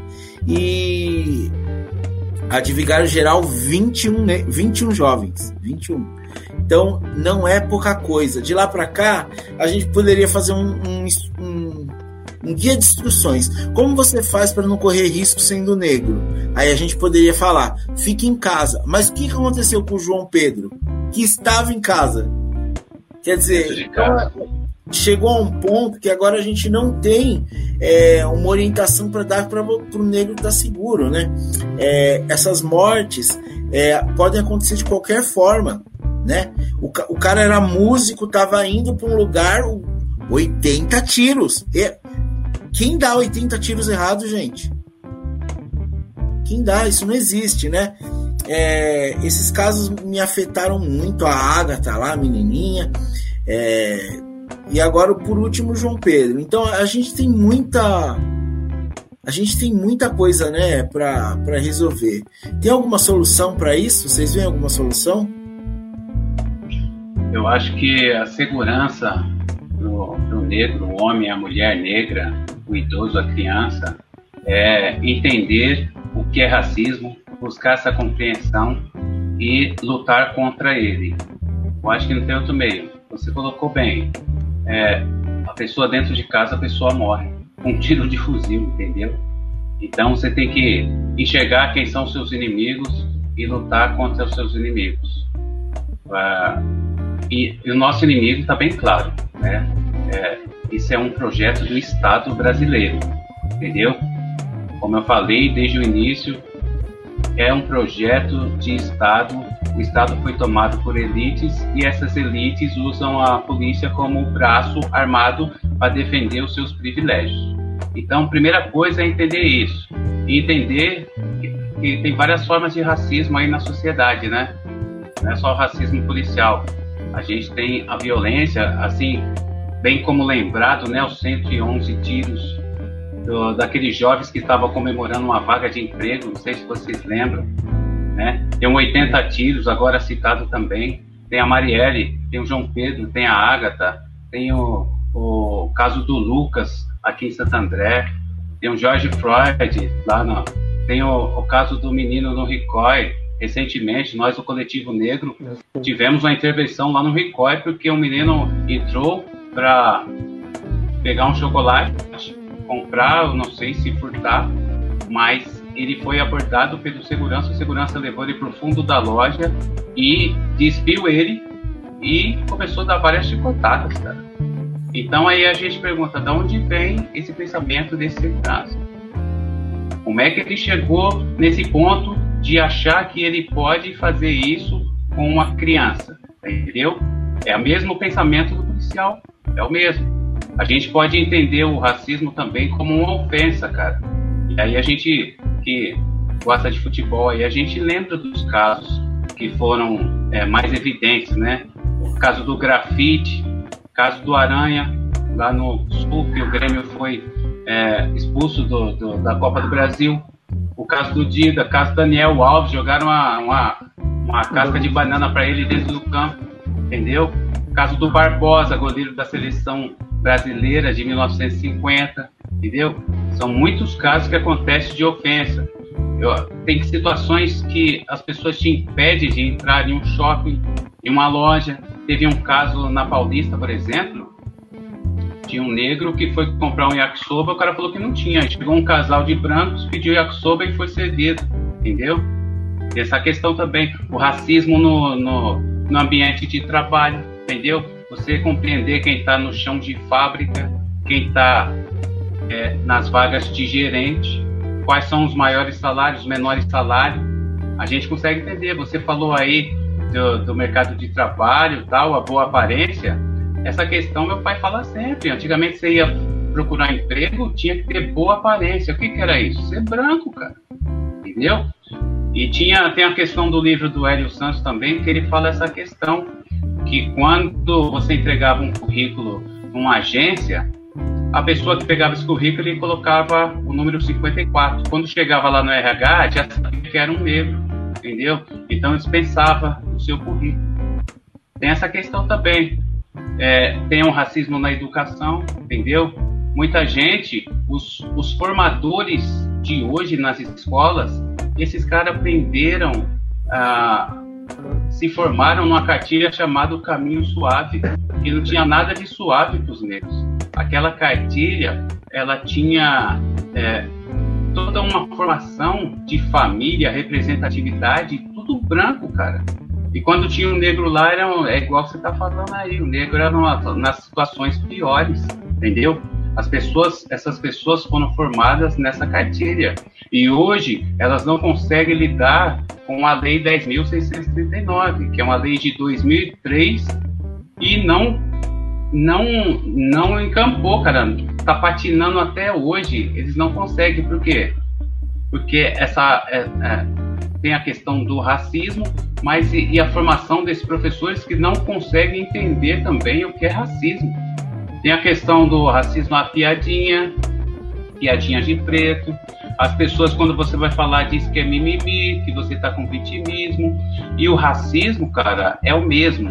e a de Vigário Geral 21, 21 jovens, 21. Então não é pouca coisa. De lá para cá, a gente poderia fazer um, um, um, um, guia de instruções. Como você faz para não correr risco sendo negro? Aí a gente poderia falar: fique em casa. Mas o que aconteceu com o João Pedro, que estava em casa? Quer dizer, então, chegou a um ponto que agora a gente não tem é, uma orientação para dar para o negro estar tá seguro, né? É, essas mortes é, podem acontecer de qualquer forma, né? O, o cara era músico, estava indo para um lugar, 80 tiros. E, quem dá 80 tiros errados, gente? Quem dá? Isso não existe, né? É, esses casos me afetaram muito. A Agatha lá, a menininha. É, e agora, por último, João Pedro. Então, a gente tem muita. A gente tem muita coisa, né, para resolver. Tem alguma solução para isso? Vocês veem alguma solução? Eu acho que a segurança do, do negro, o homem, a mulher negra, o idoso, a criança, é entender o que é racismo, buscar essa compreensão e lutar contra ele. Eu acho que não tem outro meio. Você colocou bem é, a pessoa dentro de casa, a pessoa morre com um tiro de fuzil, entendeu? Então você tem que enxergar quem são seus inimigos e lutar contra os seus inimigos. Ah, e, e, o nosso inimigo está bem claro, né? É, isso é um projeto do Estado brasileiro, entendeu? Como eu falei desde o início, é um projeto de Estado o Estado foi tomado por elites e essas elites usam a polícia como braço armado para defender os seus privilégios. Então, primeira coisa é entender isso. E entender que tem várias formas de racismo aí na sociedade, né? Não é só o racismo policial. A gente tem a violência, assim, bem como lembrado, né? Os 111 tiros do, daqueles jovens que estavam comemorando uma vaga de emprego, não sei se vocês lembram né? Tem um 80 tiros, agora citado também. Tem a Marielle, tem o João Pedro, tem a Ágata, tem o, o caso do Lucas aqui em Santo André, tem o George Floyd lá no, tem o, o caso do menino no Ricói. Recentemente, nós, o Coletivo Negro, tivemos uma intervenção lá no Ricói porque o um menino entrou para pegar um chocolate, comprar, não sei se furtar, mas ele foi abordado pelo segurança, o segurança levou ele para o fundo da loja e despiu ele e começou a dar várias chicotadas, cara. Então aí a gente pergunta, de onde vem esse pensamento desse segurança? Como é que ele chegou nesse ponto de achar que ele pode fazer isso com uma criança? Entendeu? É o mesmo pensamento do policial, é o mesmo. A gente pode entender o racismo também como uma ofensa, cara. E aí a gente que gosta de futebol aí, a gente lembra dos casos que foram é, mais evidentes, né? O caso do grafite, caso do Aranha, lá no Sul, que o Grêmio foi é, expulso do, do, da Copa do Brasil. O caso do Dida, o caso do Daniel Alves, jogaram uma, uma, uma casca de banana para ele dentro do campo, entendeu? O caso do Barbosa, goleiro da seleção brasileira de 1950, entendeu? São muitos casos que acontecem de ofensa. Eu, tem situações que as pessoas te impedem de entrar em um shopping, em uma loja. Teve um caso na Paulista, por exemplo, de um negro que foi comprar um yakisoba, o cara falou que não tinha. Chegou um casal de brancos, pediu yakisoba e foi cedido, entendeu? E essa questão também, o racismo no, no, no ambiente de trabalho, entendeu? Você compreender quem está no chão de fábrica, quem está é, nas vagas de gerente, quais são os maiores salários, os menores salários. A gente consegue entender. Você falou aí do, do mercado de trabalho, tal, a boa aparência. Essa questão meu pai fala sempre. Antigamente você ia procurar emprego, tinha que ter boa aparência. O que, que era isso? Ser branco, cara. Entendeu? E tinha, tem a questão do livro do Hélio Santos também, que ele fala essa questão, que quando você entregava um currículo numa agência, a pessoa que pegava esse currículo e colocava o número 54. Quando chegava lá no RH, já sabia que era um negro, entendeu? Então dispensava o seu currículo. Tem essa questão também. É, tem um racismo na educação, entendeu? Muita gente, os, os formadores de hoje nas escolas, esses caras aprenderam a se formaram numa cartilha chamada Caminho Suave, que não tinha nada de suave para os negros. Aquela cartilha, ela tinha é, toda uma formação de família, representatividade, tudo branco, cara. E quando tinha um negro lá, era, é igual você está falando aí, o negro era numa, nas situações piores, entendeu? As pessoas, essas pessoas foram formadas nessa cartilha. E hoje elas não conseguem lidar com a Lei 10.639, que é uma lei de 2003 e não não não encampou, cara. Tá patinando até hoje. Eles não conseguem, por quê? Porque essa é, é, tem a questão do racismo, mas e, e a formação desses professores que não conseguem entender também o que é racismo. Tem a questão do racismo a piadinha, piadinha de preto. As pessoas, quando você vai falar, diz que é mimimi, que você está com vitimismo. E o racismo, cara, é o mesmo.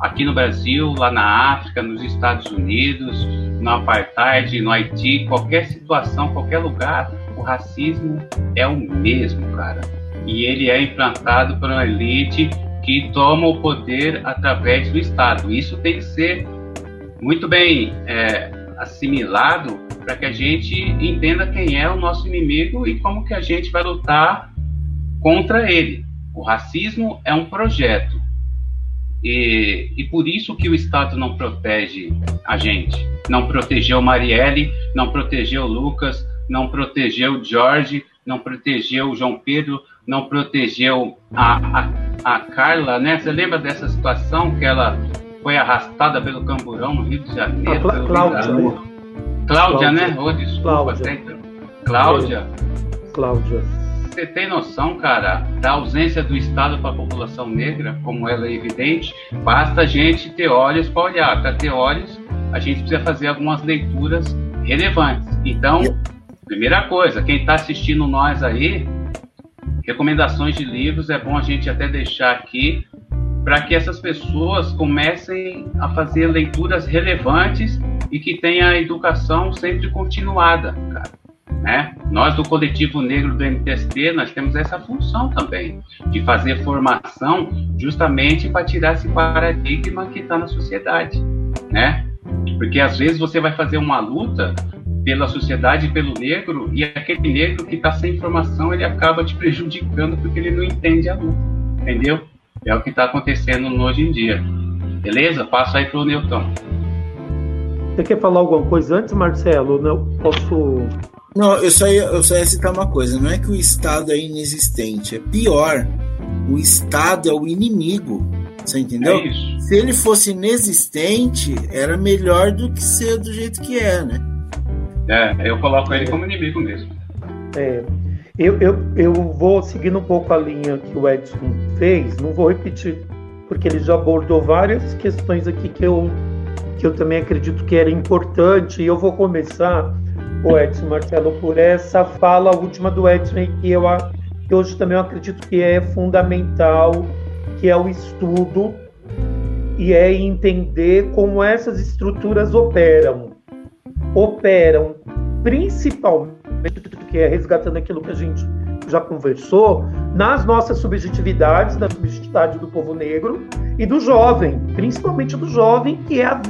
Aqui no Brasil, lá na África, nos Estados Unidos, no apartheid, no Haiti, qualquer situação, qualquer lugar, o racismo é o mesmo, cara. E ele é implantado por uma elite que toma o poder através do Estado. Isso tem que ser muito bem é, assimilado para que a gente entenda quem é o nosso inimigo e como que a gente vai lutar contra ele. O racismo é um projeto e, e por isso que o Estado não protege a gente. Não protegeu Marielle, não protegeu Lucas, não protegeu Jorge, não protegeu João Pedro, não protegeu a, a, a Carla, né? Você lembra dessa situação que ela foi arrastada pelo camburão no Rio de Janeiro. A Cláudia, né? Cláudia, né? Oh, desculpa, Cláudia. Cláudia. Cláudia. Você tem noção, cara, da ausência do Estado para a população negra, como ela é evidente? Basta a gente ter olhos para olhar. Para ter olhos, a gente precisa fazer algumas leituras relevantes. Então, primeira coisa, quem está assistindo nós aí, recomendações de livros é bom a gente até deixar aqui para que essas pessoas comecem a fazer leituras relevantes e que tenha a educação sempre continuada, cara. Né? Nós do coletivo negro do MTST, nós temos essa função também de fazer formação justamente para tirar esse paradigma que está na sociedade, né? Porque às vezes você vai fazer uma luta pela sociedade, pelo negro, e aquele negro que está sem informação, ele acaba te prejudicando porque ele não entende a luta, entendeu? É o que está acontecendo hoje em dia. Beleza? Passa aí para o Newton. Você quer falar alguma coisa antes, Marcelo? Não posso. Não, eu só, ia, eu só ia citar uma coisa. Não é que o Estado é inexistente. É pior. O Estado é o inimigo. Você entendeu? É. Se ele fosse inexistente, era melhor do que ser do jeito que é, né? É, eu coloco ele como inimigo mesmo. É. Eu, eu, eu vou seguindo um pouco a linha que o Edson fez, não vou repetir, porque ele já abordou várias questões aqui que eu, que eu também acredito que era importante, e eu vou começar, o Edson Marcelo, por essa fala última do Edson, que, eu, que hoje também eu acredito que é fundamental, que é o estudo e é entender como essas estruturas operam. Operam principalmente que é resgatando aquilo que a gente já conversou, nas nossas subjetividades, na subjetividade do povo negro e do jovem, principalmente do jovem que é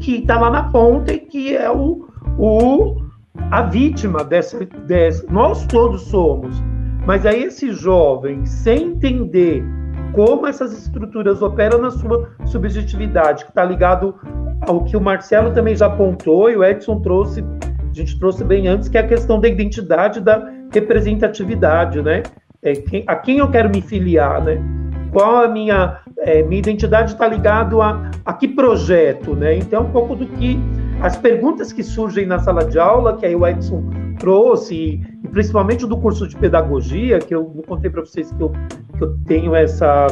que está lá na ponta e que é o, o a vítima dessa, dessa. Nós todos somos, mas aí esse jovem, sem entender como essas estruturas operam na sua subjetividade, que está ligado ao que o Marcelo também já apontou e o Edson trouxe a gente trouxe bem antes, que é a questão da identidade, da representatividade, né? É, quem, a quem eu quero me filiar, né? Qual a minha, é, minha identidade está ligado a, a que projeto, né? Então, um pouco do que as perguntas que surgem na sala de aula, que aí o Edson trouxe, e, e principalmente do curso de pedagogia, que eu contei para vocês que eu, que eu tenho essa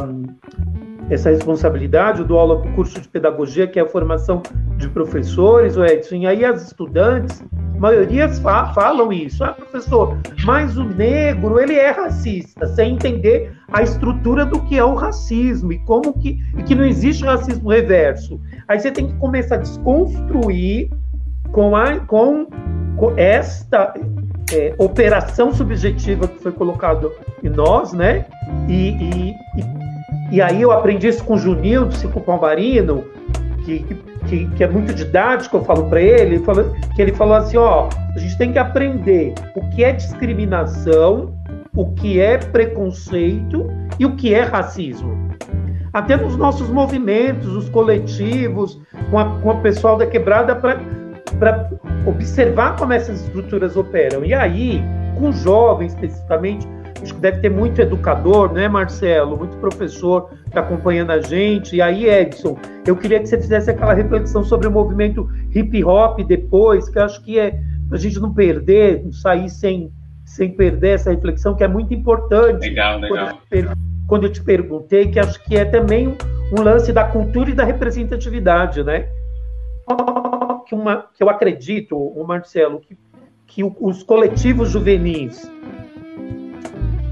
essa responsabilidade, do aula para o curso de pedagogia, que é a formação de professores, o Edson, e aí as estudantes maioria fa falam isso. Ah, professor, mas o negro, ele é racista, sem entender a estrutura do que é o racismo e como que, e que não existe racismo reverso. Aí você tem que começar a desconstruir com, a, com, com esta é, operação subjetiva que foi colocado em nós, né? E, e, e, e aí eu aprendi isso com o Junildo, Cico Palmarino, que, que, que, é muito didático, eu falo para ele, que ele falou assim, ó, a gente tem que aprender o que é discriminação, o que é preconceito e o que é racismo. Até nos nossos movimentos, os coletivos, com, a, com o pessoal da quebrada, para observar como essas estruturas operam. E aí, com jovens especificamente, acho que deve ter muito educador, né, Marcelo? Muito professor que está acompanhando a gente. E aí, Edson, eu queria que você fizesse aquela reflexão sobre o movimento hip hop depois, que eu acho que é para a gente não perder, não sair sem, sem perder essa reflexão, que é muito importante. Legal, legal. Quando eu te, quando eu te perguntei, que acho que é também um, um lance da cultura e da representatividade, né? Que, uma, que eu acredito, o Marcelo, que, que os coletivos juvenis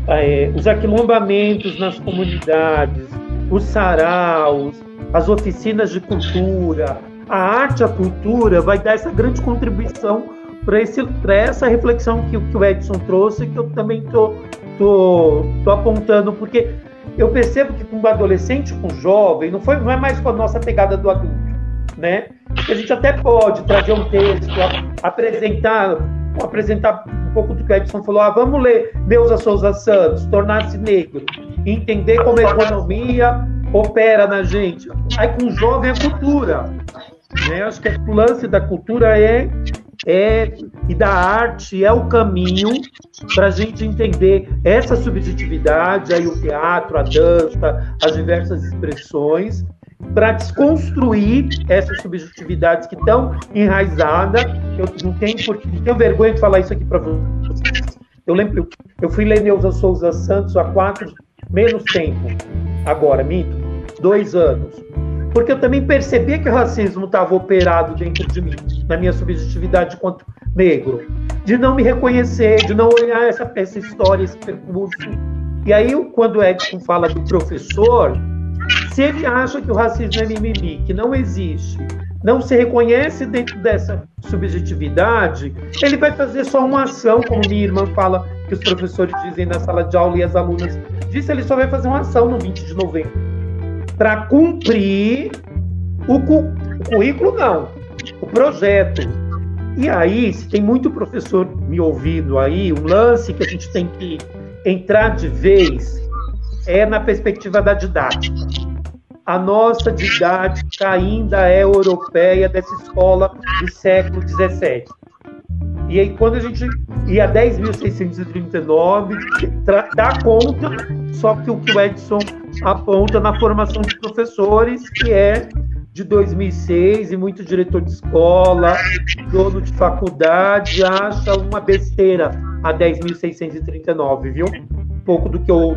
é, os aquilombamentos nas comunidades, os saraus, as oficinas de cultura, a arte, a cultura vai dar essa grande contribuição para essa reflexão que, que, o Edson trouxe, que eu também estou tô, tô, tô apontando, porque eu percebo que com o adolescente, com o jovem, não, foi, não é mais com a nossa pegada do adulto, né? A gente até pode trazer um texto, apresentar, apresentar um pouco do que o Edson falou, ah, vamos ler Neuza Souza Santos, Tornar-se Negro, entender como a economia opera na gente. Aí com o jovem é cultura. Né? Acho que o lance da cultura é, é e da arte é o caminho para a gente entender essa subjetividade, aí o teatro, a dança, as diversas expressões, para desconstruir essas subjetividades que estão enraizadas. Eu não tenho, não tenho vergonha de falar isso aqui para vocês. Eu lembro, eu fui ler Neuza Souza Santos há quatro, menos tempo, agora, mito, dois anos. Porque eu também percebia que o racismo estava operado dentro de mim, na minha subjetividade enquanto negro. De não me reconhecer, de não olhar essa, essa história, esse percurso. E aí, quando o Edson fala do professor, se ele acha que o racismo é mimimi, que não existe, não se reconhece dentro dessa subjetividade, ele vai fazer só uma ação, como minha irmã fala, que os professores dizem na sala de aula e as alunas disse, ele só vai fazer uma ação no 20 de novembro. Para cumprir o, cu o currículo, não. O projeto. E aí, se tem muito professor me ouvindo aí, um lance que a gente tem que entrar de vez é na perspectiva da didática a nossa didática ainda é europeia dessa escola do século XVII. E aí, quando a gente ia a 10.639, dá conta, só que o que o Edson aponta na formação de professores, que é de 2006, e muito diretor de escola, dono de faculdade, acha uma besteira a 10.639, viu? Pouco do que eu,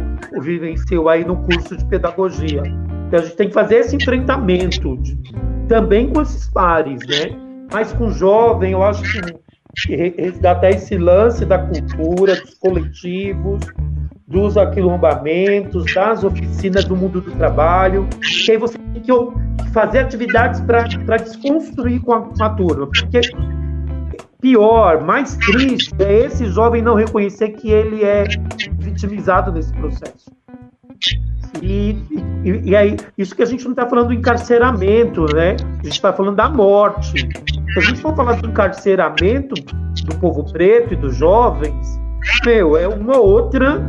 eu aí no curso de pedagogia. Então a gente tem que fazer esse enfrentamento de, também com esses pares, né? Mas com jovem, eu acho que resgatar esse lance da cultura, dos coletivos, dos aquilombamentos, das oficinas do mundo do trabalho, que aí você tem que fazer atividades para desconstruir com a, com a turma, porque pior, mais triste é esse jovem não reconhecer que ele é vitimizado nesse processo. E, e, e, aí, isso que a gente não está falando do encarceramento, né? A gente está falando da morte. Se a gente for falar do encarceramento do povo preto e dos jovens, meu, é uma outra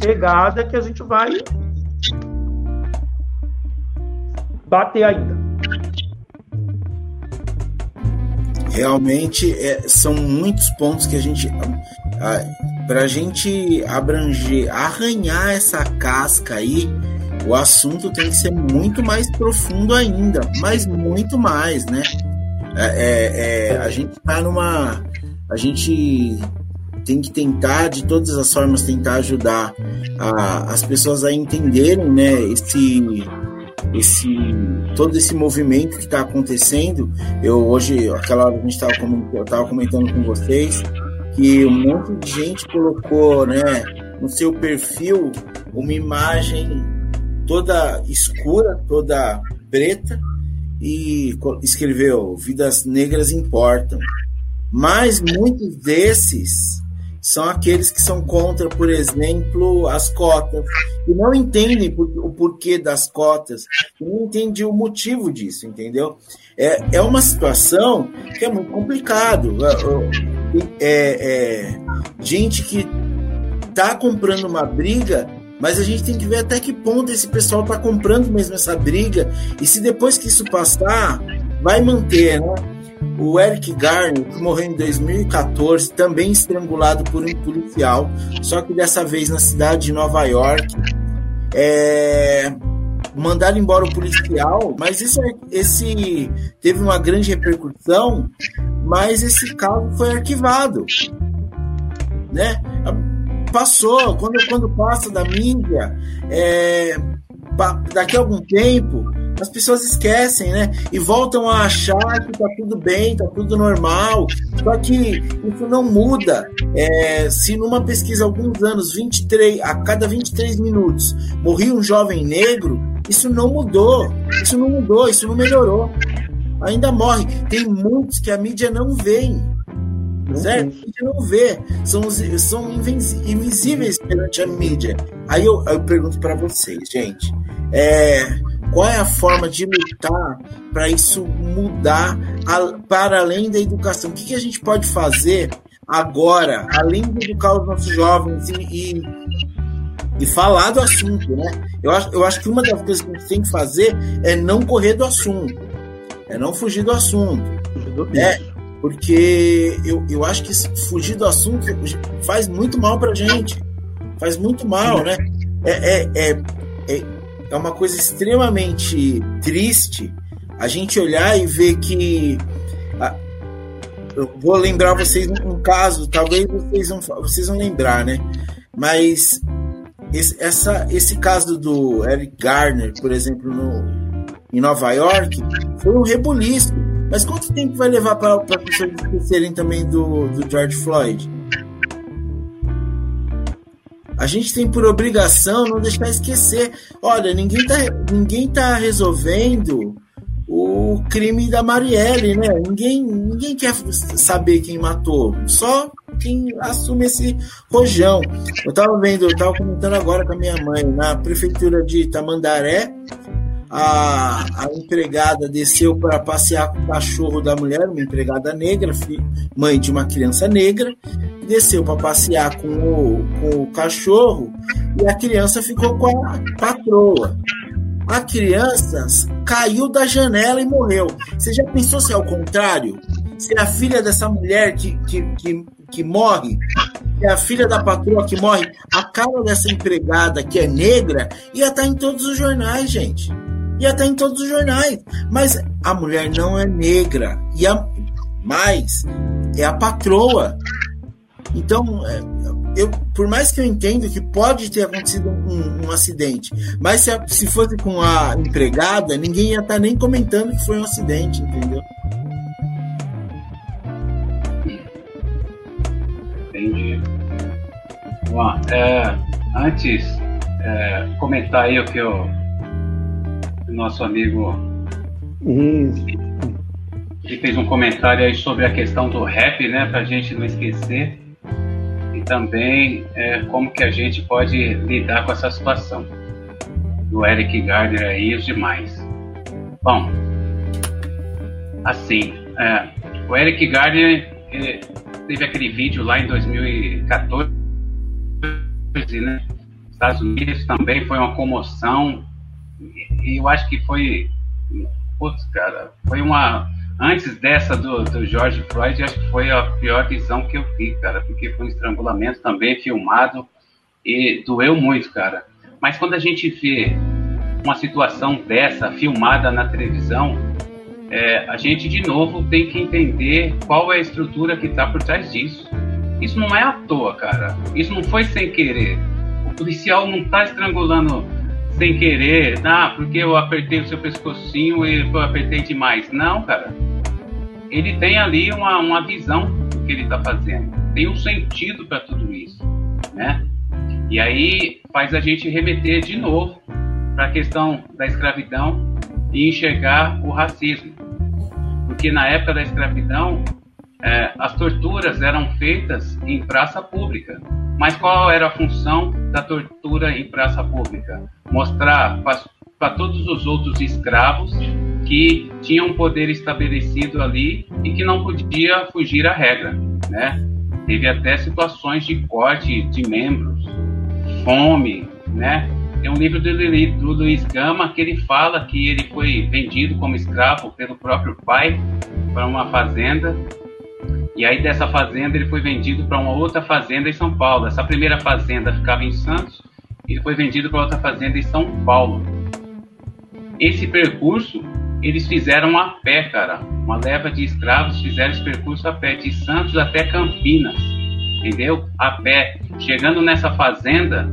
pegada que a gente vai bater ainda. Realmente é, são muitos pontos que a gente para a gente abranger, arranhar essa casca aí, o assunto tem que ser muito mais profundo ainda, mas muito mais, né? É, é, é, a gente tá numa. A gente tem que tentar, de todas as formas, tentar ajudar a, as pessoas a entenderem, né? Esse, esse, todo esse movimento que está acontecendo. Eu hoje, aquela hora a gente estava comentando, comentando com vocês, que um monte de gente colocou, né, no seu perfil uma imagem toda escura, toda preta e escreveu: "Vidas negras importam". Mas muitos desses são aqueles que são contra, por exemplo, as cotas, e não entendem o porquê das cotas, não entendem o motivo disso, entendeu? É, é uma situação que é muito complicado. É, é, gente que está comprando uma briga mas a gente tem que ver até que ponto esse pessoal está comprando mesmo essa briga e se depois que isso passar, vai manter, né? O Eric Garner, que morreu em 2014, também estrangulado por um policial, só que dessa vez na cidade de Nova York. É, mandaram embora o policial, mas isso, esse teve uma grande repercussão, mas esse caso foi arquivado, né? passou, quando, quando passa da mídia, é, daqui a algum tempo, as pessoas esquecem, né? E voltam a achar que tá tudo bem, tá tudo normal. Só que isso não muda. É, se numa pesquisa há alguns anos, 23, a cada 23 minutos, morria um jovem negro, isso não mudou. Isso não mudou, isso não melhorou. Ainda morre. Tem muitos que a mídia não vê certo? A gente não vê, são, são invisíveis perante a mídia. Aí eu, eu pergunto para vocês, gente, é, qual é a forma de lutar para isso mudar a, para além da educação? O que, que, a gente pode fazer agora, além de educar os nossos jovens e, e, e falar do assunto, né? Eu acho, eu acho que uma das coisas que a gente tem que fazer é não correr do assunto, é não fugir do assunto. É, porque eu, eu acho que fugir do assunto faz muito mal pra gente. Faz muito mal, né? É, é, é, é, é uma coisa extremamente triste a gente olhar e ver que. Eu vou lembrar vocês um caso, talvez vocês vão, vocês vão lembrar, né? Mas esse, essa, esse caso do Eric Garner, por exemplo, no, em Nova York, foi um rebuliço mas quanto tempo vai levar para as pessoas esquecerem também do, do George Floyd? A gente tem por obrigação não deixar esquecer. Olha, ninguém está ninguém tá resolvendo o crime da Marielle, né? Ninguém, ninguém quer saber quem matou. Só quem assume esse rojão. Eu tava vendo, eu tava comentando agora com a minha mãe, na prefeitura de Tamandaré, a, a empregada desceu para passear com o cachorro da mulher, uma empregada negra, mãe de uma criança negra, desceu para passear com o, com o cachorro e a criança ficou com a patroa. A criança caiu da janela e morreu. Você já pensou se é o contrário? Se a filha dessa mulher que, que, que, que morre é a filha da patroa que morre, a cara dessa empregada que é negra ia estar tá em todos os jornais, gente e até em todos os jornais. Mas a mulher não é negra. E a, mais, é a patroa. Então, é, eu, por mais que eu entenda que pode ter acontecido um, um acidente, mas se, a, se fosse com a empregada, ninguém ia estar tá nem comentando que foi um acidente, entendeu? Entendi. Bom, é, antes, é, comentar aí o que eu nosso amigo que fez um comentário aí sobre a questão do rap, né, para a gente não esquecer e também é, como que a gente pode lidar com essa situação do Eric Gardner aí e os demais. Bom, assim, é, o Eric Gardner teve aquele vídeo lá em 2014, né? Estados Unidos também foi uma comoção e eu acho que foi. Putz, cara, foi uma. Antes dessa do, do George Floyd, acho que foi a pior visão que eu vi, cara, porque foi um estrangulamento também filmado e doeu muito, cara. Mas quando a gente vê uma situação dessa filmada na televisão, é, a gente de novo tem que entender qual é a estrutura que está por trás disso. Isso não é à toa, cara. Isso não foi sem querer. O policial não está estrangulando sem querer, ah, porque eu apertei o seu pescocinho e eu apertei demais. Não, cara. Ele tem ali uma, uma visão do que ele está fazendo. Tem um sentido para tudo isso, né? E aí faz a gente remeter de novo para a questão da escravidão e enxergar o racismo. Porque na época da escravidão, é, as torturas eram feitas em praça pública. Mas qual era a função da tortura em praça pública? Mostrar para todos os outros escravos que tinham um poder estabelecido ali e que não podia fugir à regra, né? Teve até situações de corte de membros, fome, né? Tem um livro do, do Luiz Gama que ele fala que ele foi vendido como escravo pelo próprio pai para uma fazenda. E aí dessa fazenda ele foi vendido para uma outra fazenda em São Paulo. Essa primeira fazenda ficava em Santos e ele foi vendido para outra fazenda em São Paulo. Esse percurso eles fizeram a pé, cara. Uma leva de escravos fizeram esse percurso a pé, de Santos até Campinas, entendeu? A pé. Chegando nessa fazenda,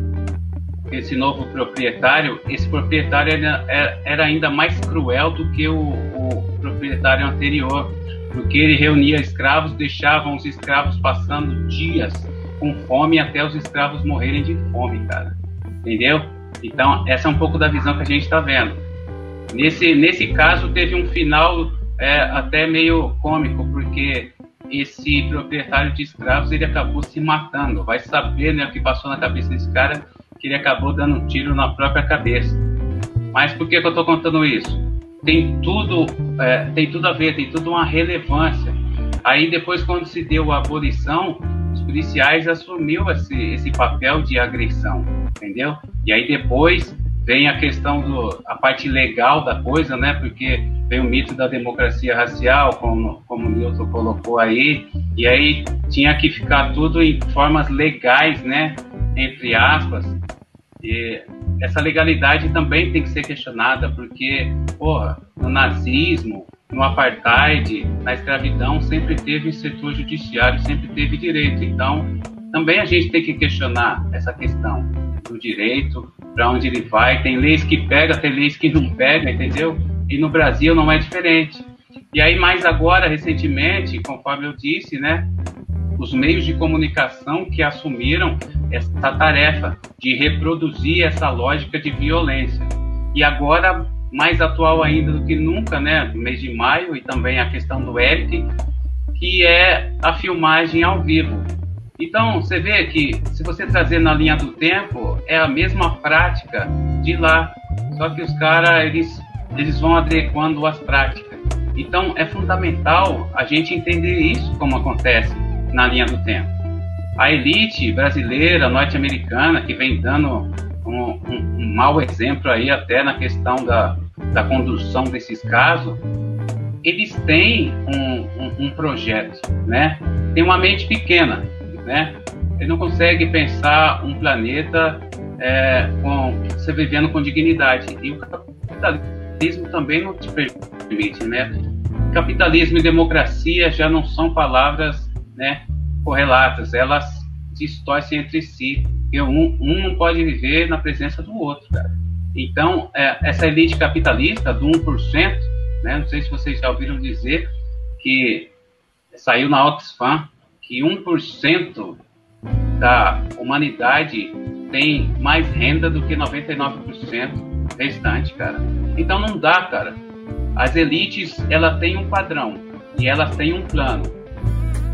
esse novo proprietário, esse proprietário era, era ainda mais cruel do que o, o, proprietário anterior, porque ele reunia escravos, deixava os escravos passando dias com fome até os escravos morrerem de fome, cara. Entendeu? Então, essa é um pouco da visão que a gente está vendo. Nesse, nesse caso, teve um final é, até meio cômico, porque esse proprietário de escravos ele acabou se matando. Vai saber né, o que passou na cabeça desse cara que ele acabou dando um tiro na própria cabeça. Mas por que, que eu estou contando isso? Tem tudo, é, tem tudo a ver, tem tudo uma relevância. Aí depois, quando se deu a abolição, os policiais assumiu esse, esse papel de agressão, entendeu? E aí depois vem a questão do a parte legal da coisa, né? Porque vem o mito da democracia racial, como como o Newton colocou aí, e aí tinha que ficar tudo em formas legais, né? entre aspas, e essa legalidade também tem que ser questionada, porque, porra, no nazismo, no apartheid, na escravidão, sempre teve setor judiciário, sempre teve direito. Então, também a gente tem que questionar essa questão do direito, para onde ele vai. Tem leis que pega, tem leis que não pega, entendeu? E no Brasil não é diferente. E aí, mais agora, recentemente, conforme eu disse, né, os meios de comunicação que assumiram essa tarefa de reproduzir essa lógica de violência. E agora, mais atual ainda do que nunca, né, no mês de maio, e também a questão do Eric, que é a filmagem ao vivo. Então, você vê que, se você trazer na linha do tempo, é a mesma prática de lá, só que os caras, eles, eles vão adequando as práticas. Então, é fundamental a gente entender isso como acontece na linha do tempo a elite brasileira, norte-americana, que vem dando um, um, um, mau exemplo aí até na questão da, da condução desses casos, eles têm um, um, projeto, né? Tem uma mente pequena, né? Ele não consegue pensar um planeta é, com você vivendo com dignidade. E o capitalismo também não te permite, né? Capitalismo e democracia já não são palavras, né? correlatas, elas distorcem entre si. E um, um não pode viver na presença do outro, cara. Então, é, essa elite capitalista do 1%, né, não sei se vocês já ouviram dizer que saiu na Oxfam que 1% da humanidade tem mais renda do que 99% restante, cara. Então não dá, cara. As elites, ela tem um padrão e elas têm um plano.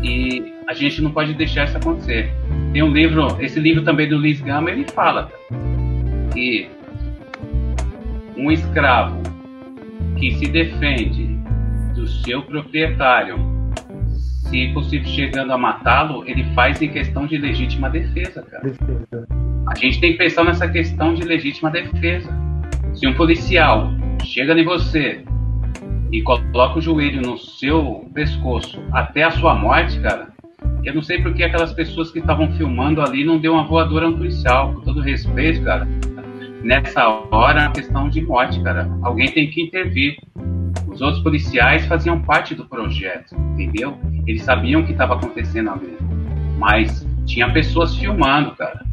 E a gente não pode deixar isso acontecer. Tem um livro, esse livro também do Luiz Gama, ele fala que um escravo que se defende do seu proprietário, se possível chegando a matá-lo, ele faz em questão de legítima defesa, cara. A gente tem que pensar nessa questão de legítima defesa. Se um policial chega em você e coloca o joelho no seu pescoço até a sua morte, cara, eu não sei porque aquelas pessoas que estavam filmando ali não deu uma voadora policial. Com todo respeito, cara. Nessa hora é uma questão de morte, cara. Alguém tem que intervir. Os outros policiais faziam parte do projeto, entendeu? Eles sabiam o que estava acontecendo ali. Mas tinha pessoas filmando, cara.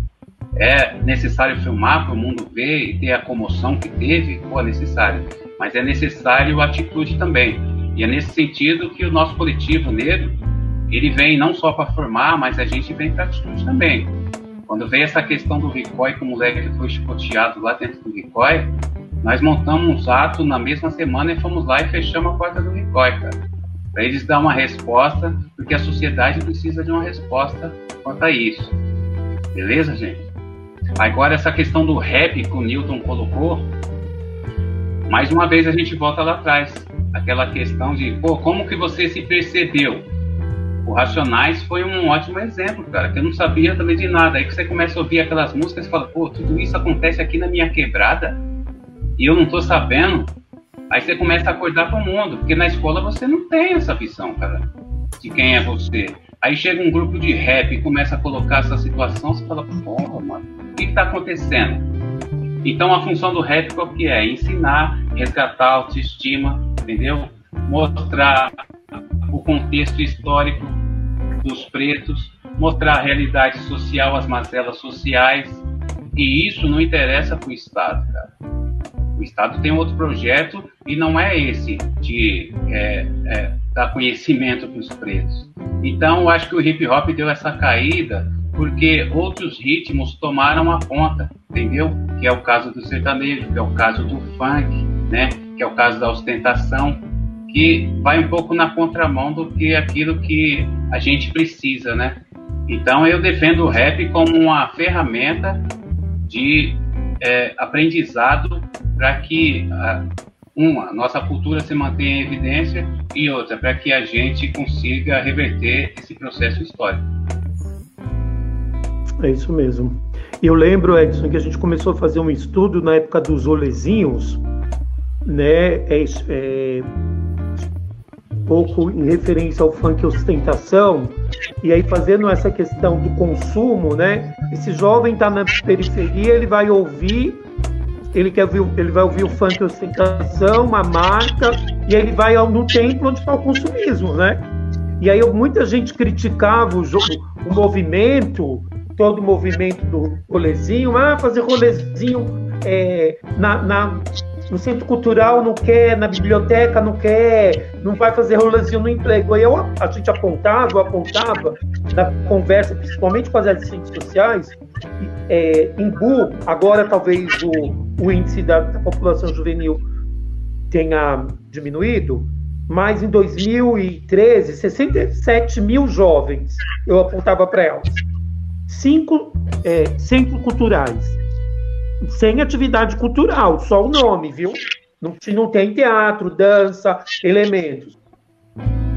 É necessário filmar para o mundo ver e ter a comoção que teve? Pô, é necessário. Mas é necessário atitude também. E é nesse sentido que o nosso coletivo negro ele vem não só para formar, mas a gente vem para atitude também. Quando veio essa questão do RICOI, que o moleque foi chicoteado lá dentro do RICOI, nós montamos um ato na mesma semana e fomos lá e fechamos a porta do RICOI, cara. Para eles dar uma resposta, porque a sociedade precisa de uma resposta quanto a isso. Beleza, gente? Agora, essa questão do rap que o Newton colocou, mais uma vez a gente volta lá atrás. Aquela questão de, pô, como que você se percebeu? O Racionais foi um ótimo exemplo, cara, que eu não sabia também de nada. Aí que você começa a ouvir aquelas músicas e fala, pô, tudo isso acontece aqui na minha quebrada e eu não tô sabendo. Aí você começa a acordar para o mundo, porque na escola você não tem essa visão, cara, de quem é você. Aí chega um grupo de rap e começa a colocar essa situação, você fala, porra, mano, o que está acontecendo? Então a função do rap qual que é? Ensinar, resgatar a autoestima, entendeu? Mostrar o contexto histórico dos pretos, mostrar a realidade social, as mazelas sociais, e isso não interessa para o Estado, cara. O Estado tem outro projeto e não é esse de é, é, dar conhecimento para os pretos. Então, eu acho que o hip hop deu essa caída porque outros ritmos tomaram a conta, entendeu? Que é o caso do sertanejo, que é o caso do funk, né? Que é o caso da ostentação que vai um pouco na contramão do que aquilo que a gente precisa, né? Então eu defendo o rap como uma ferramenta de é, aprendizado para que a, uma nossa cultura se mantenha em evidência e outra para que a gente consiga reverter esse processo histórico. É isso mesmo. Eu lembro, Edson, que a gente começou a fazer um estudo na época dos olezinhos, né? É, é, pouco em referência ao funk ostentação, e aí fazendo essa questão do consumo, né? Esse jovem está na periferia, ele vai ouvir, ele quer ouvir, ele vai ouvir o funk ostentação, uma marca, e aí ele vai no templo onde está o consumismo, né? E aí muita gente criticava o, jogo, o movimento, todo o movimento do rolezinho, ah, fazer rolezinho é, na, na no centro cultural não quer, na biblioteca não quer, não vai fazer rolezinho no emprego. Aí eu, a gente apontava, apontava na conversa, principalmente com as assistentes sociais, é, em Bu, agora talvez o, o índice da, da população juvenil tenha diminuído, mas em 2013, 67 mil jovens eu apontava para elas. Cinco é, centros culturais sem atividade cultural, só o nome, viu? Não, não tem teatro, dança, elementos.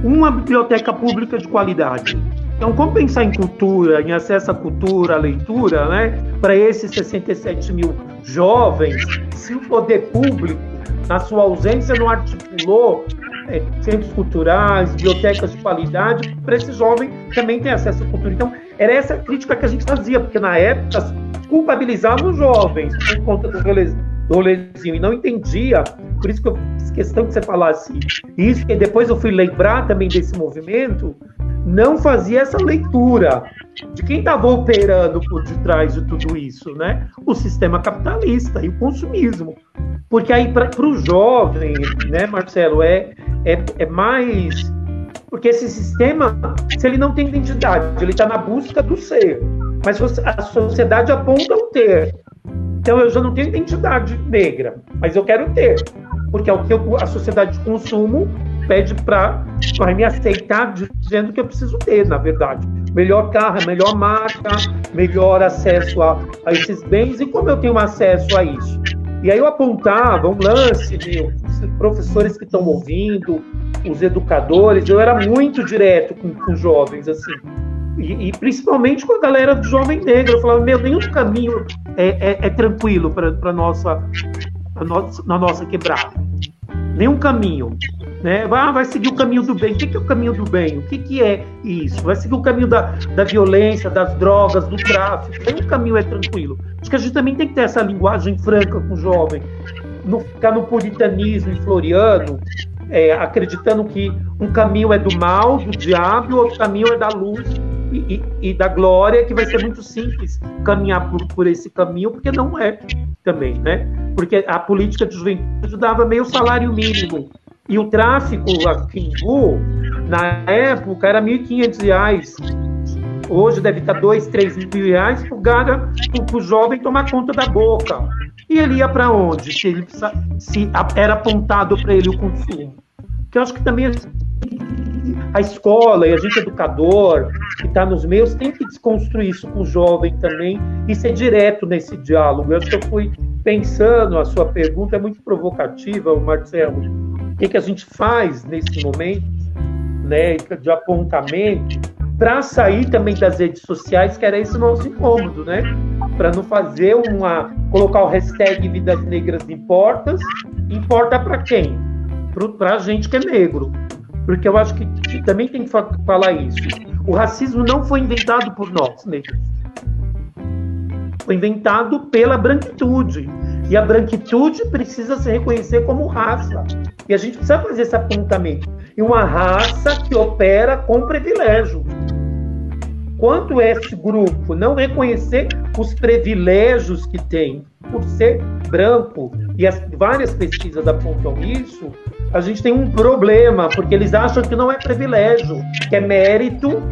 Uma biblioteca pública de qualidade. Então, como pensar em cultura, em acesso à cultura, à leitura, né? Para esses 67 mil jovens, se o poder público, na sua ausência, não articulou é, centros culturais, bibliotecas de qualidade, para esse jovem também ter acesso à cultura. Então, era essa crítica que a gente fazia, porque na época culpabilizava os jovens por conta do rolezinho e não entendia, por isso que eu fiz questão que você falasse isso, e depois eu fui lembrar também desse movimento, não fazia essa leitura de quem estava operando por detrás de tudo isso, né? O sistema capitalista e o consumismo. Porque aí, para o jovem, né, Marcelo, é, é, é mais. Porque esse sistema, se ele não tem identidade, ele está na busca do ser mas a sociedade aponta o ter. Então eu já não tenho identidade negra, mas eu quero ter, porque é o que eu, a sociedade de consumo pede para me aceitar dizendo que eu preciso ter, na verdade. Melhor carro, melhor marca, melhor acesso a, a esses bens, e como eu tenho acesso a isso? E aí eu apontava um lance de professores que estão ouvindo, os educadores, eu era muito direto com, com jovens, assim. E, e, principalmente com a galera do Jovem Negro. Eu falava, meu, nenhum caminho é, é, é tranquilo para nossa, nossa, na nossa quebrada. Nenhum caminho. Né? Ah, vai seguir o caminho do bem. O que é o caminho do bem? O que, é isso? Vai seguir o caminho da, da violência, das drogas, do tráfico. Nenhum caminho é tranquilo. Acho que a gente também tem que ter essa linguagem franca com o jovem. Não ficar no puritanismo floriano, é, acreditando que um caminho é do mal, do diabo, e o outro caminho é da luz e, e, da glória, que vai ser muito simples caminhar por, por esse caminho, porque não é também, né? Porque a política de juventude dava meio salário mínimo. E o tráfico aqui em Gu, na época, era R$ 1.500. Hoje deve estar dois, três mil reais para o para o jovem tomar conta da boca. E ele ia para onde? Se, ele, se era apontado para ele o consumo. Que eu acho que também a escola e a gente educador que está nos meios tem que desconstruir isso com o jovem também e ser direto nesse diálogo. Eu acho que eu fui pensando, a sua pergunta é muito provocativa, Marcelo. O que, que a gente faz nesse momento né, de apontamento para sair também das redes sociais, que era esse nosso incômodo, né? Para não fazer uma. colocar o hashtag Vidas Negras Importas, importa para quem? Para a gente que é negro. Porque eu acho que, também tem que falar isso. O racismo não foi inventado por nós, negros. Foi inventado pela branquitude. E a branquitude precisa se reconhecer como raça. E a gente precisa fazer esse apontamento. E uma raça que opera com privilégio quanto esse grupo não reconhecer os privilégios que tem por ser branco, e as várias pesquisas apontam isso, a gente tem um problema, porque eles acham que não é privilégio, que é mérito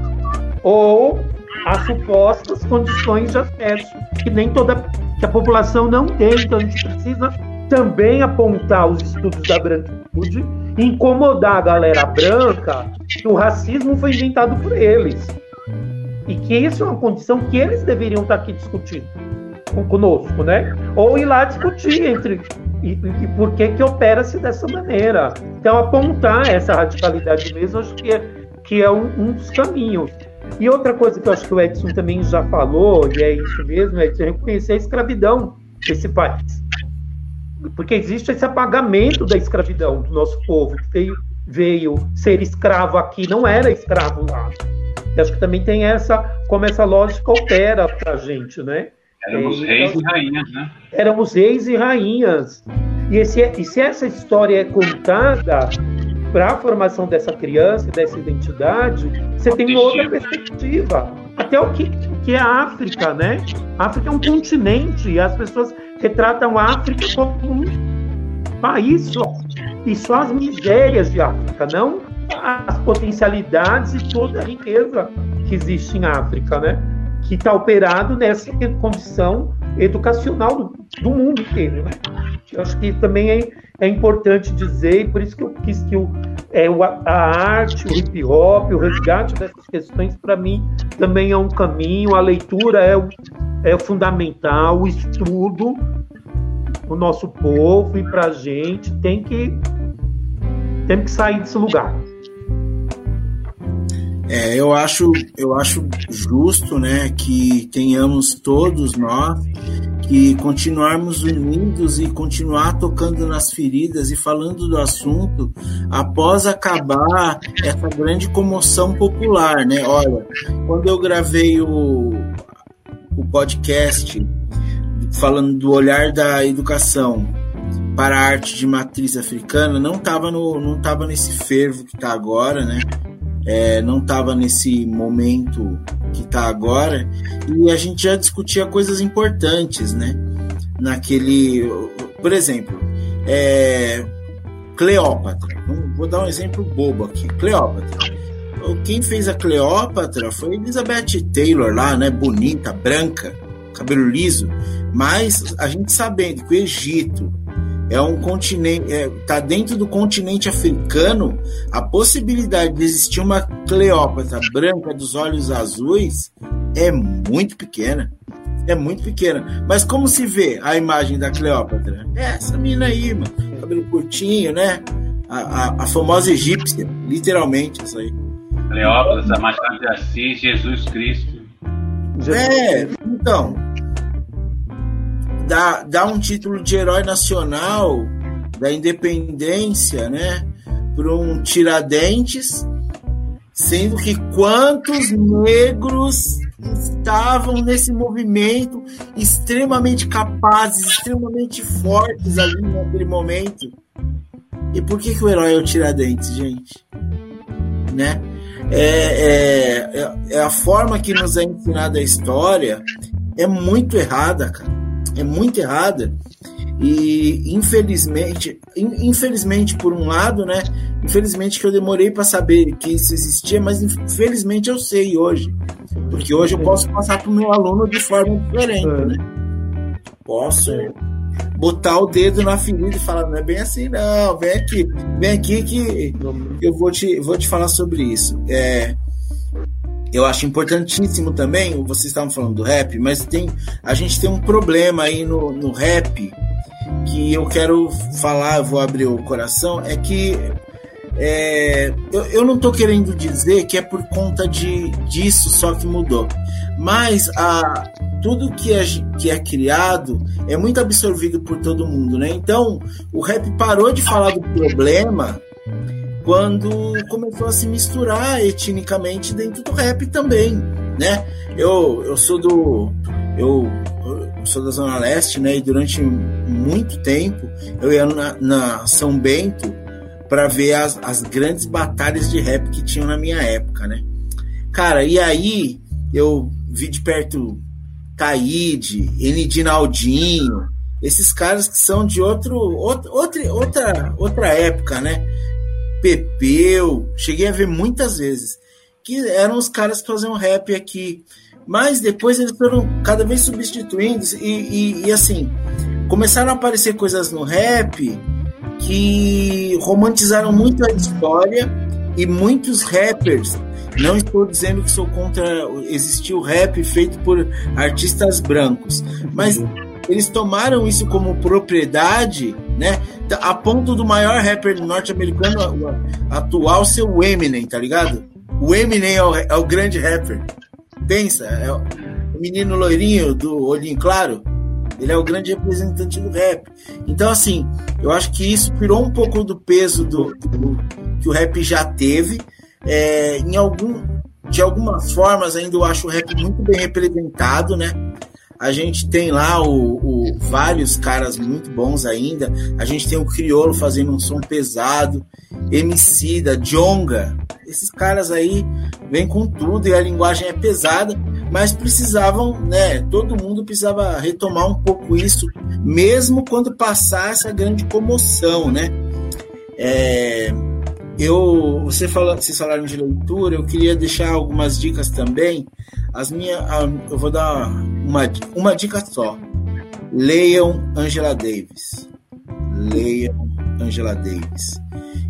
ou as supostas condições de acesso, que nem toda que a população não tem. Então a gente precisa também apontar os estudos da branquitude, incomodar a galera branca que o racismo foi inventado por eles. E que isso é uma condição que eles deveriam estar aqui discutindo conosco, né? Ou ir lá discutir entre e, e por que que opera-se dessa maneira. Então apontar essa radicalidade mesmo, acho que é, que é um, um, dos caminhos. E outra coisa que eu acho que o Edson também já falou, e é isso mesmo, é reconhecer a escravidão desse país. Porque existe esse apagamento da escravidão do nosso povo, que veio, veio ser escravo aqui, não era escravo lá. E acho que também tem essa, como essa lógica opera para a gente, né? Éramos e, reis e rainhas, né? Éramos reis e rainhas. E, esse, e se essa história é contada para a formação dessa criança, dessa identidade, você tem uma outra perspectiva. Até o que, que é a África, né? A África é um continente e as pessoas retratam a África como um país só. E só as misérias de África, não as potencialidades e toda a riqueza que existe em África, né? Que está operado nessa condição educacional do, do, mundo inteiro, né? Eu acho que também é, é importante dizer, e por isso que eu quis que o, é, a arte, o hip hop, o resgate dessas questões, para mim, também é um caminho, a leitura é o, é fundamental, o estudo, o nosso povo e para a gente tem que, tem que sair desse lugar. É, eu acho, eu acho justo, né, que tenhamos todos nós que continuarmos unidos e continuar tocando nas feridas e falando do assunto após acabar essa grande comoção popular, né? Olha, quando eu gravei o, o podcast falando do olhar da educação para a arte de matriz africana, não estava no, não tava nesse fervo que está agora, né? É, não estava nesse momento que está agora, e a gente já discutia coisas importantes, né? Naquele. Por exemplo, é, Cleópatra. Vou dar um exemplo bobo aqui. Cleópatra. Quem fez a Cleópatra foi Elizabeth Taylor lá, né? Bonita, branca, cabelo liso. Mas a gente sabendo que o Egito, é um continente, está é, tá dentro do continente africano, a possibilidade de existir uma Cleópatra branca dos olhos azuis é muito pequena. É muito pequena. Mas como se vê a imagem da Cleópatra? É essa menina aí, mano. Cabelo curtinho, né? A, a, a famosa egípcia, literalmente, isso aí. Cleópatra, Machado de Assis, Jesus Cristo. É, então, dá um título de herói nacional da independência, né, para um Tiradentes, sendo que quantos negros estavam nesse movimento extremamente capazes, extremamente fortes ali naquele momento. E por que, que o herói é o Tiradentes, gente? Né? É, é, é, a forma que nos é ensinada a história é muito errada, cara é muito errada. E infelizmente, infelizmente por um lado, né? Infelizmente que eu demorei para saber que isso existia, mas infelizmente eu sei hoje. Porque hoje eu posso passar para o meu aluno de forma diferente, né? Posso botar o dedo na ferida e falar, não é bem assim, não, vem aqui, vem aqui que eu vou te, vou te falar sobre isso. É, eu acho importantíssimo também, vocês estavam falando do rap, mas tem, a gente tem um problema aí no, no rap que eu quero falar, vou abrir o coração, é que é, eu, eu não estou querendo dizer que é por conta de, disso só que mudou, mas a, tudo que é, que é criado é muito absorvido por todo mundo, né? Então o rap parou de falar do problema quando começou a se misturar etnicamente dentro do rap também, né? Eu, eu sou do eu, eu sou da Zona Leste, né? E durante muito tempo eu ia na, na São Bento para ver as, as grandes batalhas de rap que tinham na minha época, né? Cara, e aí eu vi de perto Taíde, N. Naldinho, esses caras que são de outro, outro, outra, outra época, né? Pepeu, cheguei a ver muitas vezes, que eram os caras que faziam rap aqui. Mas depois eles foram cada vez substituindo e, e, e assim, começaram a aparecer coisas no rap que romantizaram muito a história e muitos rappers. Não estou dizendo que sou contra existir o rap feito por artistas brancos, mas eles tomaram isso como propriedade, né? A ponto do maior rapper norte-americano atual ser o Eminem, tá ligado? O Eminem é o, é o grande rapper. Pensa, é o menino loirinho do olhinho claro. Ele é o grande representante do rap. Então, assim, eu acho que isso tirou um pouco do peso do, do que o rap já teve. É, em algum, de algumas formas, ainda eu acho o rap muito bem representado, né? A gente tem lá o, o, vários caras muito bons ainda. A gente tem o Criolo fazendo um som pesado, Emicida, Jonga. Esses caras aí vêm com tudo e a linguagem é pesada, mas precisavam, né? Todo mundo precisava retomar um pouco isso, mesmo quando passar essa grande comoção, né? É, eu, você fala, vocês falaram de leitura, eu queria deixar algumas dicas também. As minhas, eu vou dar uma, uma dica só. Leiam Angela Davis. Leiam Angela Davis.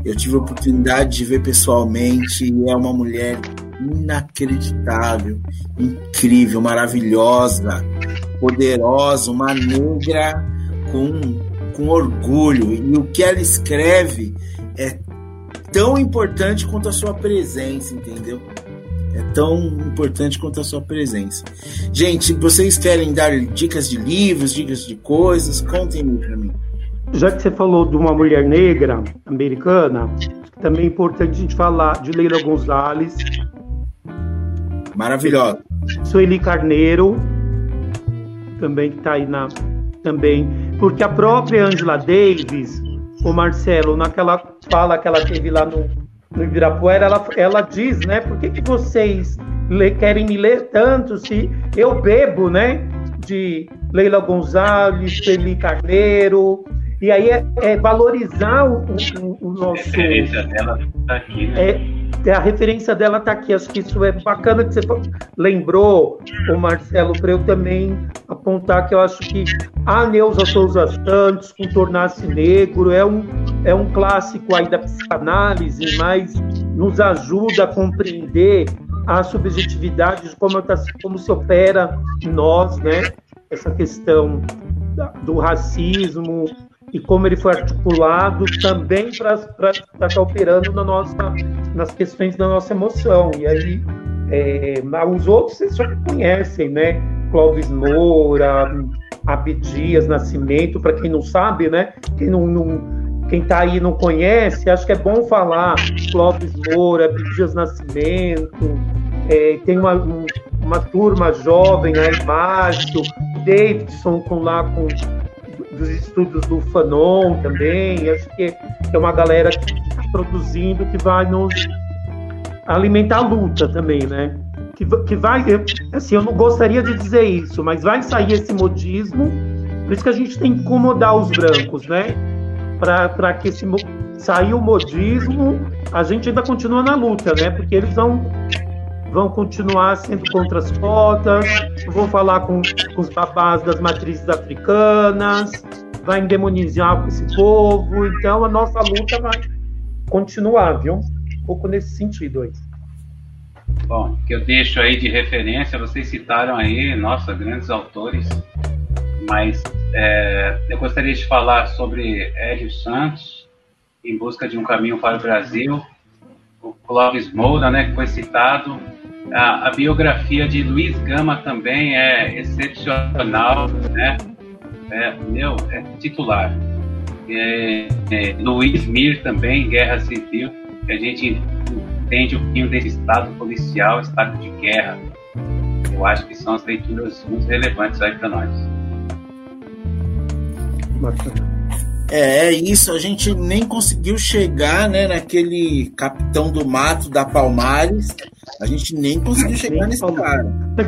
Eu tive a oportunidade de ver pessoalmente e é uma mulher inacreditável, incrível, maravilhosa, poderosa, uma negra com, com orgulho. E o que ela escreve é tão importante quanto a sua presença, entendeu? É tão importante quanto a sua presença. Gente, vocês querem dar dicas de livros, dicas de coisas? Contem-me para mim. Já que você falou de uma mulher negra americana, também é importante a gente falar de Leila Gonzalez. Maravilhosa. Sueli Carneiro, também que está aí na. Também. Porque a própria Angela Davis o Marcelo, naquela fala que ela teve lá no, no Ibirapuera, ela, ela diz, né? Por que, que vocês le, querem me ler tanto se eu bebo, né? De Leila Gonzalez, Feli Carneiro. E aí é, é valorizar o, o, o nosso. A referência dela está aqui, né? É, a referência dela está aqui. Acho que isso é bacana que você lembrou, o Marcelo, para eu também apontar que eu acho que a Neuza Souza Santos, com Tornar-se Negro, é um, é um clássico aí da psicanálise, mas nos ajuda a compreender a subjetividade de como, tá, como se opera em nós, né? Essa questão do racismo, e como ele foi articulado também para estar tá operando na nossa, nas questões da nossa emoção. E aí, é, os outros vocês já conhecem, né? Clóvis Moura, Abdias Nascimento, para quem não sabe, né? Quem não, não quem está aí não conhece, acho que é bom falar Clóvis Moura, Abdias Nascimento, é, tem uma, um, uma turma jovem aí, Márcio, Davidson com lá com dos estudos do Fanon também. Acho que é uma galera que está produzindo que vai nos alimentar a luta também, né? Que, que vai, assim, eu não gostaria de dizer isso, mas vai sair esse modismo, por isso que a gente tem que incomodar os brancos, né? Para que esse, sair o modismo, a gente ainda continua na luta, né? Porque eles vão vão continuar sendo contra as cotas, vou falar com, com os babás das matrizes africanas, vai endemonizar esse povo. Então a nossa luta vai continuar, viu? Um pouco nesse sentido aí. Bom, que eu deixo aí de referência, vocês citaram aí, nossa, grandes autores, mas é, eu gostaria de falar sobre Hélio Santos, Em Busca de um Caminho para o Brasil, o Clóvis Moura, né, que foi citado, a, a, biografia de Luiz Gama também é excepcional, né, é, meu, é titular. É, é, Luiz Mir também, Guerra Civil, que a gente entende um pouquinho desse estado policial, estado de guerra. Eu acho que são as leituras muito relevantes aí para nós. É, é isso, a gente nem conseguiu chegar né, naquele capitão do mato da Palmares. A gente nem conseguiu chegar nesse cara.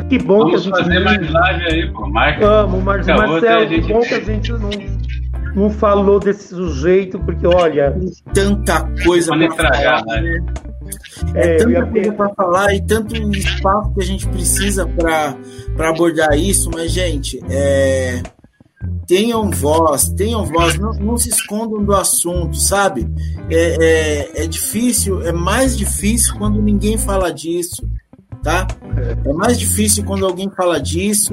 Que bom Vamos que a gente. fazer mais live aí, pô. Marca. Vamos, Mar Marcelo, que bom que a gente não, não falou desse sujeito, porque olha. Tanta coisa pra falar. Né? É, é tanta coisa para falar e tanto espaço que a gente precisa para abordar isso, mas, gente, é tenham voz, tenham voz, não, não se escondam do assunto, sabe? É, é, é, difícil, é mais difícil quando ninguém fala disso, tá? É mais difícil quando alguém fala disso,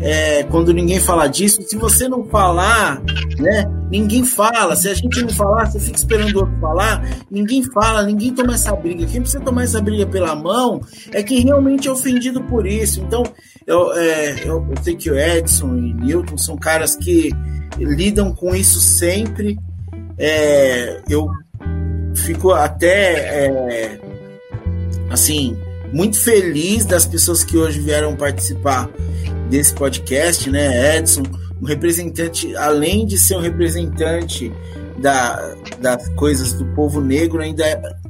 é, quando ninguém fala disso. Se você não falar, né? Ninguém fala. Se a gente não falar, você fica esperando o outro falar. Ninguém fala, ninguém toma essa briga. Quem precisa tomar essa briga pela mão é quem realmente é ofendido por isso. Então, eu, é, eu, eu sei que o Edson e Newton são caras que lidam com isso sempre. É, eu fico até é, assim muito feliz das pessoas que hoje vieram participar desse podcast, né? Edson, um representante, além de ser um representante da, das coisas do povo negro, ainda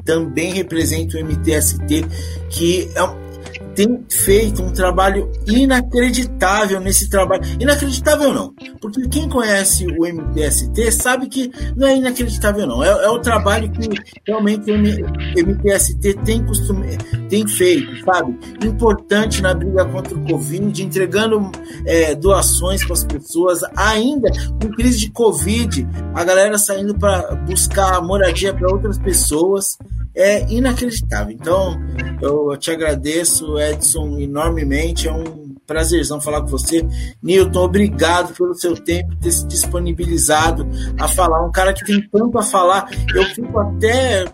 também representa o MTST, que é, tem feito um trabalho inacreditável nesse trabalho. Inacreditável não, porque quem conhece o MTST sabe que não é inacreditável não. É, é o trabalho que realmente o MTST tem, costume, tem feito, sabe? Importante na briga contra o Covid, entregando é, doações para as pessoas, ainda com crise de Covid, a galera saindo para buscar moradia para outras pessoas é inacreditável. Então, eu te agradeço, Edson, enormemente. É um prazerzão falar com você. Newton, obrigado pelo seu tempo, ter se disponibilizado a falar. Um cara que tem tanto a falar. Eu fico até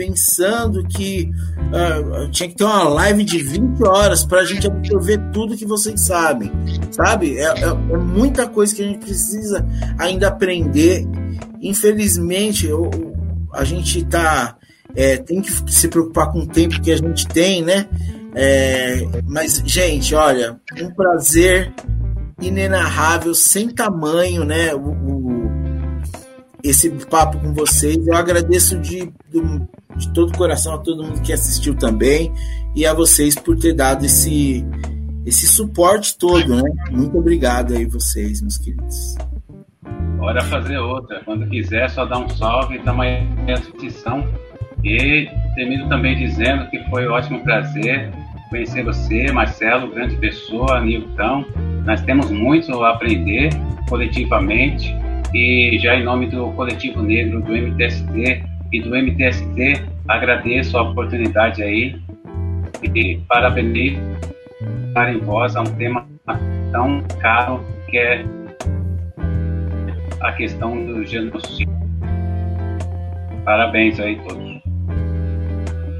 pensando que uh, tinha que ter uma live de 20 horas para a gente absorver tudo que vocês sabem, sabe? É, é, é, muita coisa que a gente precisa ainda aprender. Infelizmente, eu, a gente está é, tem que se preocupar com o tempo que a gente tem, né? É, mas, gente, olha, um prazer inenarrável, sem tamanho, né? O, esse papo com vocês. Eu agradeço de, de, todo o coração a todo mundo que assistiu também e a vocês por ter dado esse, esse suporte todo, né? Muito obrigado aí, vocês, meus queridos. Bora fazer outra. Quando quiser, só dá um salve. Estamos aí à disposição. E termino também dizendo que foi um ótimo prazer conhecer você, Marcelo, grande pessoa, Nilton. Nós temos muito a aprender coletivamente e já em nome do Coletivo Negro, do MTST e do MTST, agradeço a oportunidade aí e parabenizo em voz a um tema tão caro que é a questão do genocídio. Parabéns aí todos.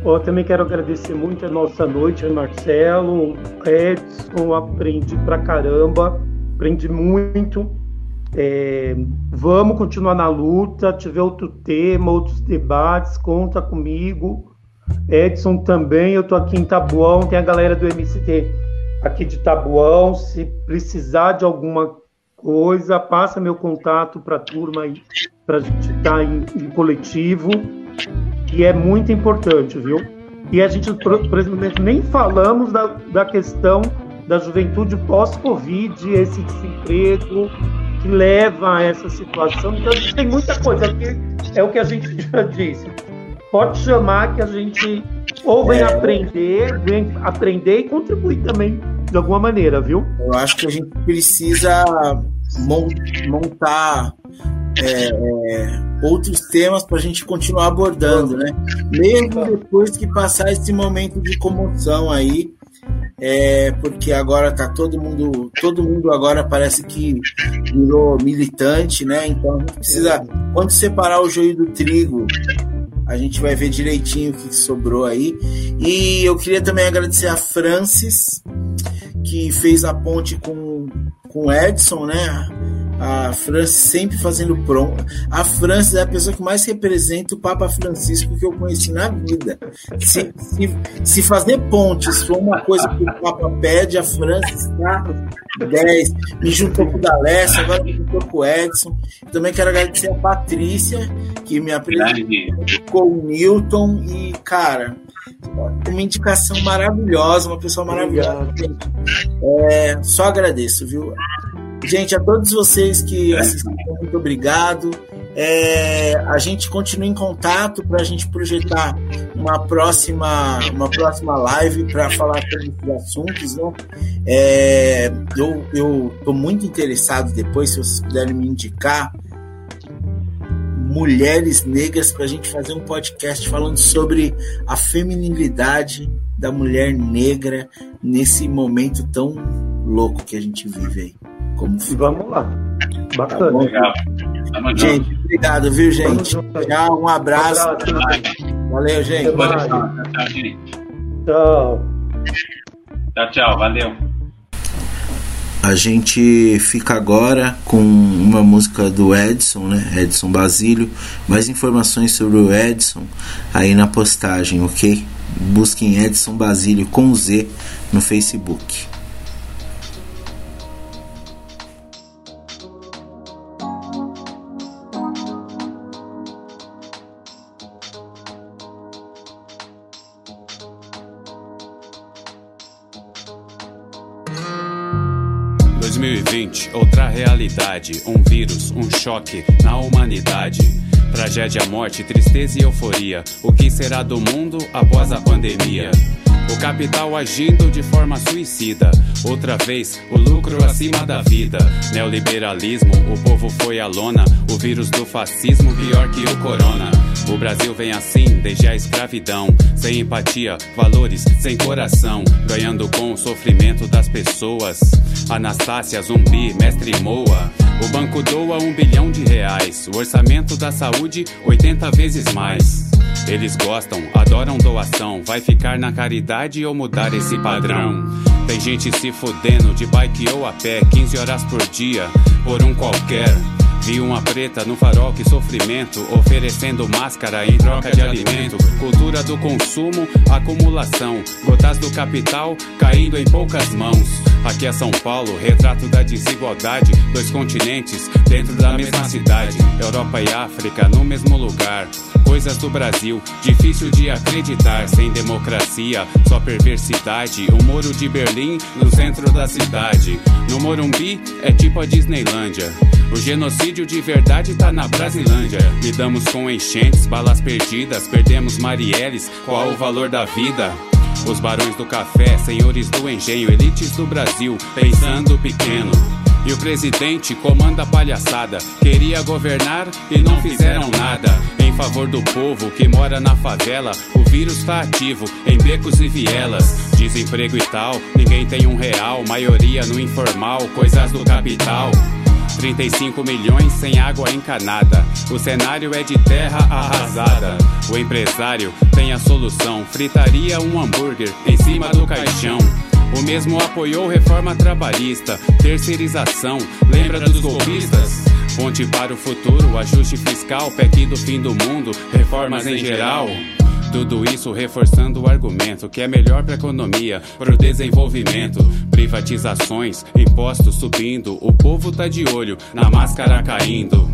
Eu também quero agradecer muito a nossa noite, Marcelo, Edson, aprendi pra caramba, aprendi muito. É, vamos continuar na luta, tiver outro tema, outros debates, conta comigo. Edson também, eu tô aqui em Tabuão, tem a galera do MCT aqui de Tabuão, se precisar de alguma coisa, passa meu contato para a turma aí, para a gente estar tá em, em coletivo que é muito importante, viu? E a gente, por exemplo, nem falamos da, da questão da juventude pós-Covid, esse desemprego que leva a essa situação. Então, tem muita coisa aqui, é o que a gente já disse. Pode chamar que a gente ou vem é. aprender, vem aprender e contribuir também de alguma maneira, viu? Eu acho que a gente precisa montar é, é, outros temas para a gente continuar abordando, né? Mesmo depois que passar esse momento de comoção aí, é, porque agora tá todo mundo, todo mundo agora parece que virou militante, né? Então a gente precisa, quando separar o joio do trigo, a gente vai ver direitinho o que sobrou aí. E eu queria também agradecer a Francis, que fez a ponte com, com o Edson, né? A Francis sempre fazendo pronto. A Francis é a pessoa que mais representa o Papa Francisco que eu conheci na vida. Se, se, se fazer pontes for uma coisa que o Papa pede, a Francis está 10. Me juntou com o D'Alessio, agora me juntou com o Edson. Também quero agradecer a Patrícia, que me apresentou o Newton. E, cara, uma indicação maravilhosa, uma pessoa maravilhosa. É, só agradeço, viu? Gente, a todos vocês que assistiram, muito obrigado. É, a gente continua em contato para a gente projetar uma próxima, uma próxima live para falar sobre esses assuntos. Né? É, eu estou muito interessado depois, se vocês puderem me indicar, mulheres negras para a gente fazer um podcast falando sobre a feminilidade da mulher negra nesse momento tão louco que a gente vive aí. Como Vamos lá. Bacana. Tá Legal. Gente, obrigado, viu, gente? Tchau, um abraço. Valeu, gente. Tchau, gente. Tchau. Tchau, tchau. Valeu. A gente fica agora com uma música do Edson, né? Edson Basílio. Mais informações sobre o Edson aí na postagem, ok? Busquem Edson Basílio com Z no Facebook. Um vírus, um choque na humanidade. Tragédia, morte, tristeza e euforia. O que será do mundo após a pandemia? O capital agindo de forma suicida. Outra vez, o lucro acima da vida. Neoliberalismo, o povo foi à lona. O vírus do fascismo, pior que o corona. O Brasil vem assim desde a escravidão. Sem empatia, valores, sem coração. Ganhando com o sofrimento das pessoas. Anastácia, zumbi, mestre Moa. O banco doa um bilhão de reais. O orçamento da saúde, 80 vezes mais. Eles gostam, adoram doação. Vai ficar na caridade ou mudar esse padrão? Tem gente se fudendo de bike ou a pé, 15 horas por dia, por um qualquer. Vi uma preta no farol, que sofrimento, oferecendo máscara em troca de alimento. Cultura do consumo, acumulação, gotas do capital caindo em poucas mãos. Aqui é São Paulo, retrato da desigualdade. Dois continentes dentro da mesma cidade. Europa e África no mesmo lugar. Coisas do Brasil, difícil de acreditar. Sem democracia, só perversidade. O muro de Berlim no centro da cidade. No Morumbi é tipo a Disneylândia. O genocídio de verdade tá na Brasilândia. Lidamos com enchentes, balas perdidas, perdemos Marielles. Qual o valor da vida? Os barões do café, senhores do engenho, elites do Brasil, pensando pequeno. E o presidente comanda a palhaçada. Queria governar e não fizeram nada. Em favor do povo que mora na favela, o vírus tá ativo em becos e vielas. Desemprego e tal, ninguém tem um real. Maioria no informal, coisas do capital. 35 milhões sem água encanada. O cenário é de terra arrasada. O empresário tem a solução: fritaria um hambúrguer em cima do caixão. O mesmo apoiou reforma trabalhista, terceirização. Lembra dos golpistas? Ponte para o futuro, ajuste fiscal, PEC do fim do mundo, reformas em geral. Tudo isso reforçando o argumento que é melhor para a economia, para o desenvolvimento. Privatizações, impostos subindo, o povo tá de olho na máscara caindo.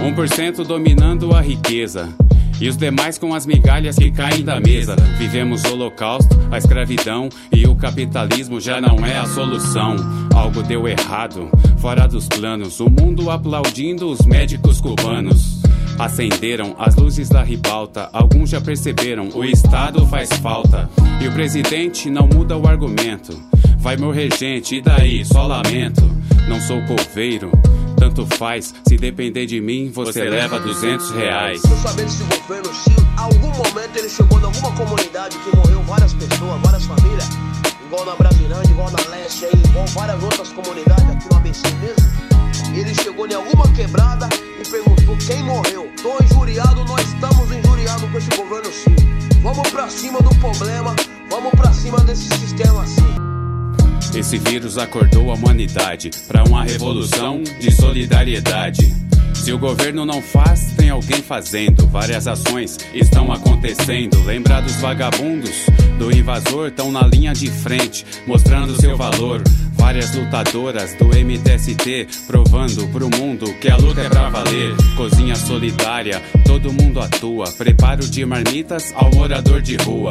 1% dominando a riqueza. E os demais com as migalhas que caem da mesa. Vivemos o holocausto, a escravidão e o capitalismo já não é a solução. Algo deu errado, fora dos planos. O mundo aplaudindo os médicos cubanos. Acenderam as luzes da ribalta. Alguns já perceberam, o Estado faz falta. E o presidente não muda o argumento. Vai morrer gente, e daí? Só lamento. Não sou coveiro, Tanto faz, se depender de mim, você leva 200 reais. Quero saber se governo, se algum momento ele chegou em alguma comunidade que morreu várias pessoas, várias famílias, igual na Brasilândia, igual na Leste, aí, igual várias outras comunidades aqui no ABC mesmo. Ele chegou em alguma quebrada e perguntou quem morreu. Tô injuriado, nós estamos injuriados com esse governo sim. Vamos pra cima do problema, vamos pra cima desse sistema assim. Esse vírus acordou a humanidade para uma revolução de solidariedade. Se o governo não faz, tem alguém fazendo. Várias ações estão acontecendo. Lembra dos vagabundos? Do invasor estão na linha de frente, mostrando seu valor. Várias lutadoras do MTST provando pro mundo que a luta é pra valer. Cozinha solidária, todo mundo atua. Preparo de marmitas ao morador de rua.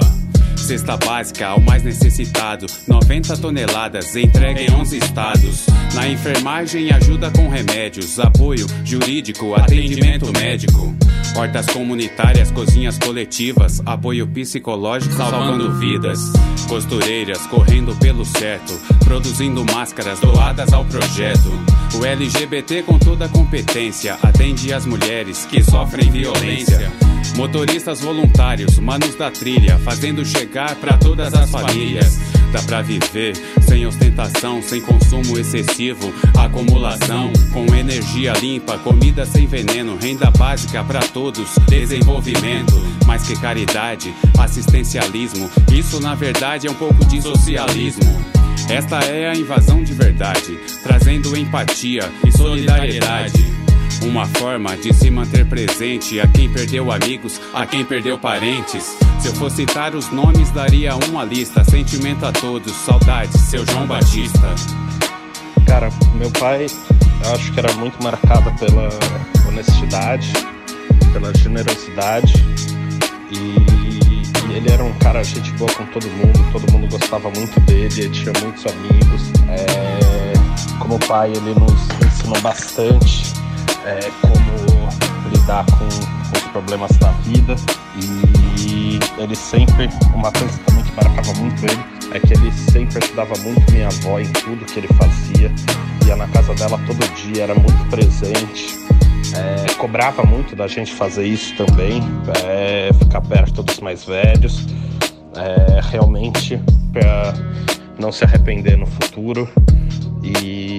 Cesta básica ao mais necessitado, 90 toneladas entregue em 11 estados. Na enfermagem, ajuda com remédios, apoio jurídico, atendimento médico. Hortas comunitárias, cozinhas coletivas, apoio psicológico salvando vidas. Costureiras correndo pelo certo, produzindo máscaras doadas ao projeto. O LGBT com toda competência atende as mulheres que sofrem violência. Motoristas voluntários, manos da trilha, fazendo chegar para todas as famílias. Dá pra viver sem ostentação, sem consumo excessivo, acumulação com energia limpa, comida sem veneno, renda básica para todos, desenvolvimento. Mais que caridade, assistencialismo, isso na verdade é um pouco de socialismo. Esta é a invasão de verdade, trazendo empatia e solidariedade. Uma forma de se manter presente a quem perdeu amigos, a quem perdeu parentes. Se eu for citar os nomes, daria uma lista. Sentimento a todos, saudades, seu João Batista. Cara, meu pai, eu acho que era muito marcado pela honestidade, pela generosidade e, e ele era um cara gente boa com todo mundo, todo mundo gostava muito dele, ele tinha muitos amigos. É, como pai, ele nos ensinou bastante é, como lidar com os problemas da vida. E ele sempre, uma coisa também que marcava muito ele, é que ele sempre ajudava muito minha avó em tudo que ele fazia, ia na casa dela todo dia, era muito presente, é, cobrava muito da gente fazer isso também, é, ficar perto dos mais velhos, é, realmente para não se arrepender no futuro. E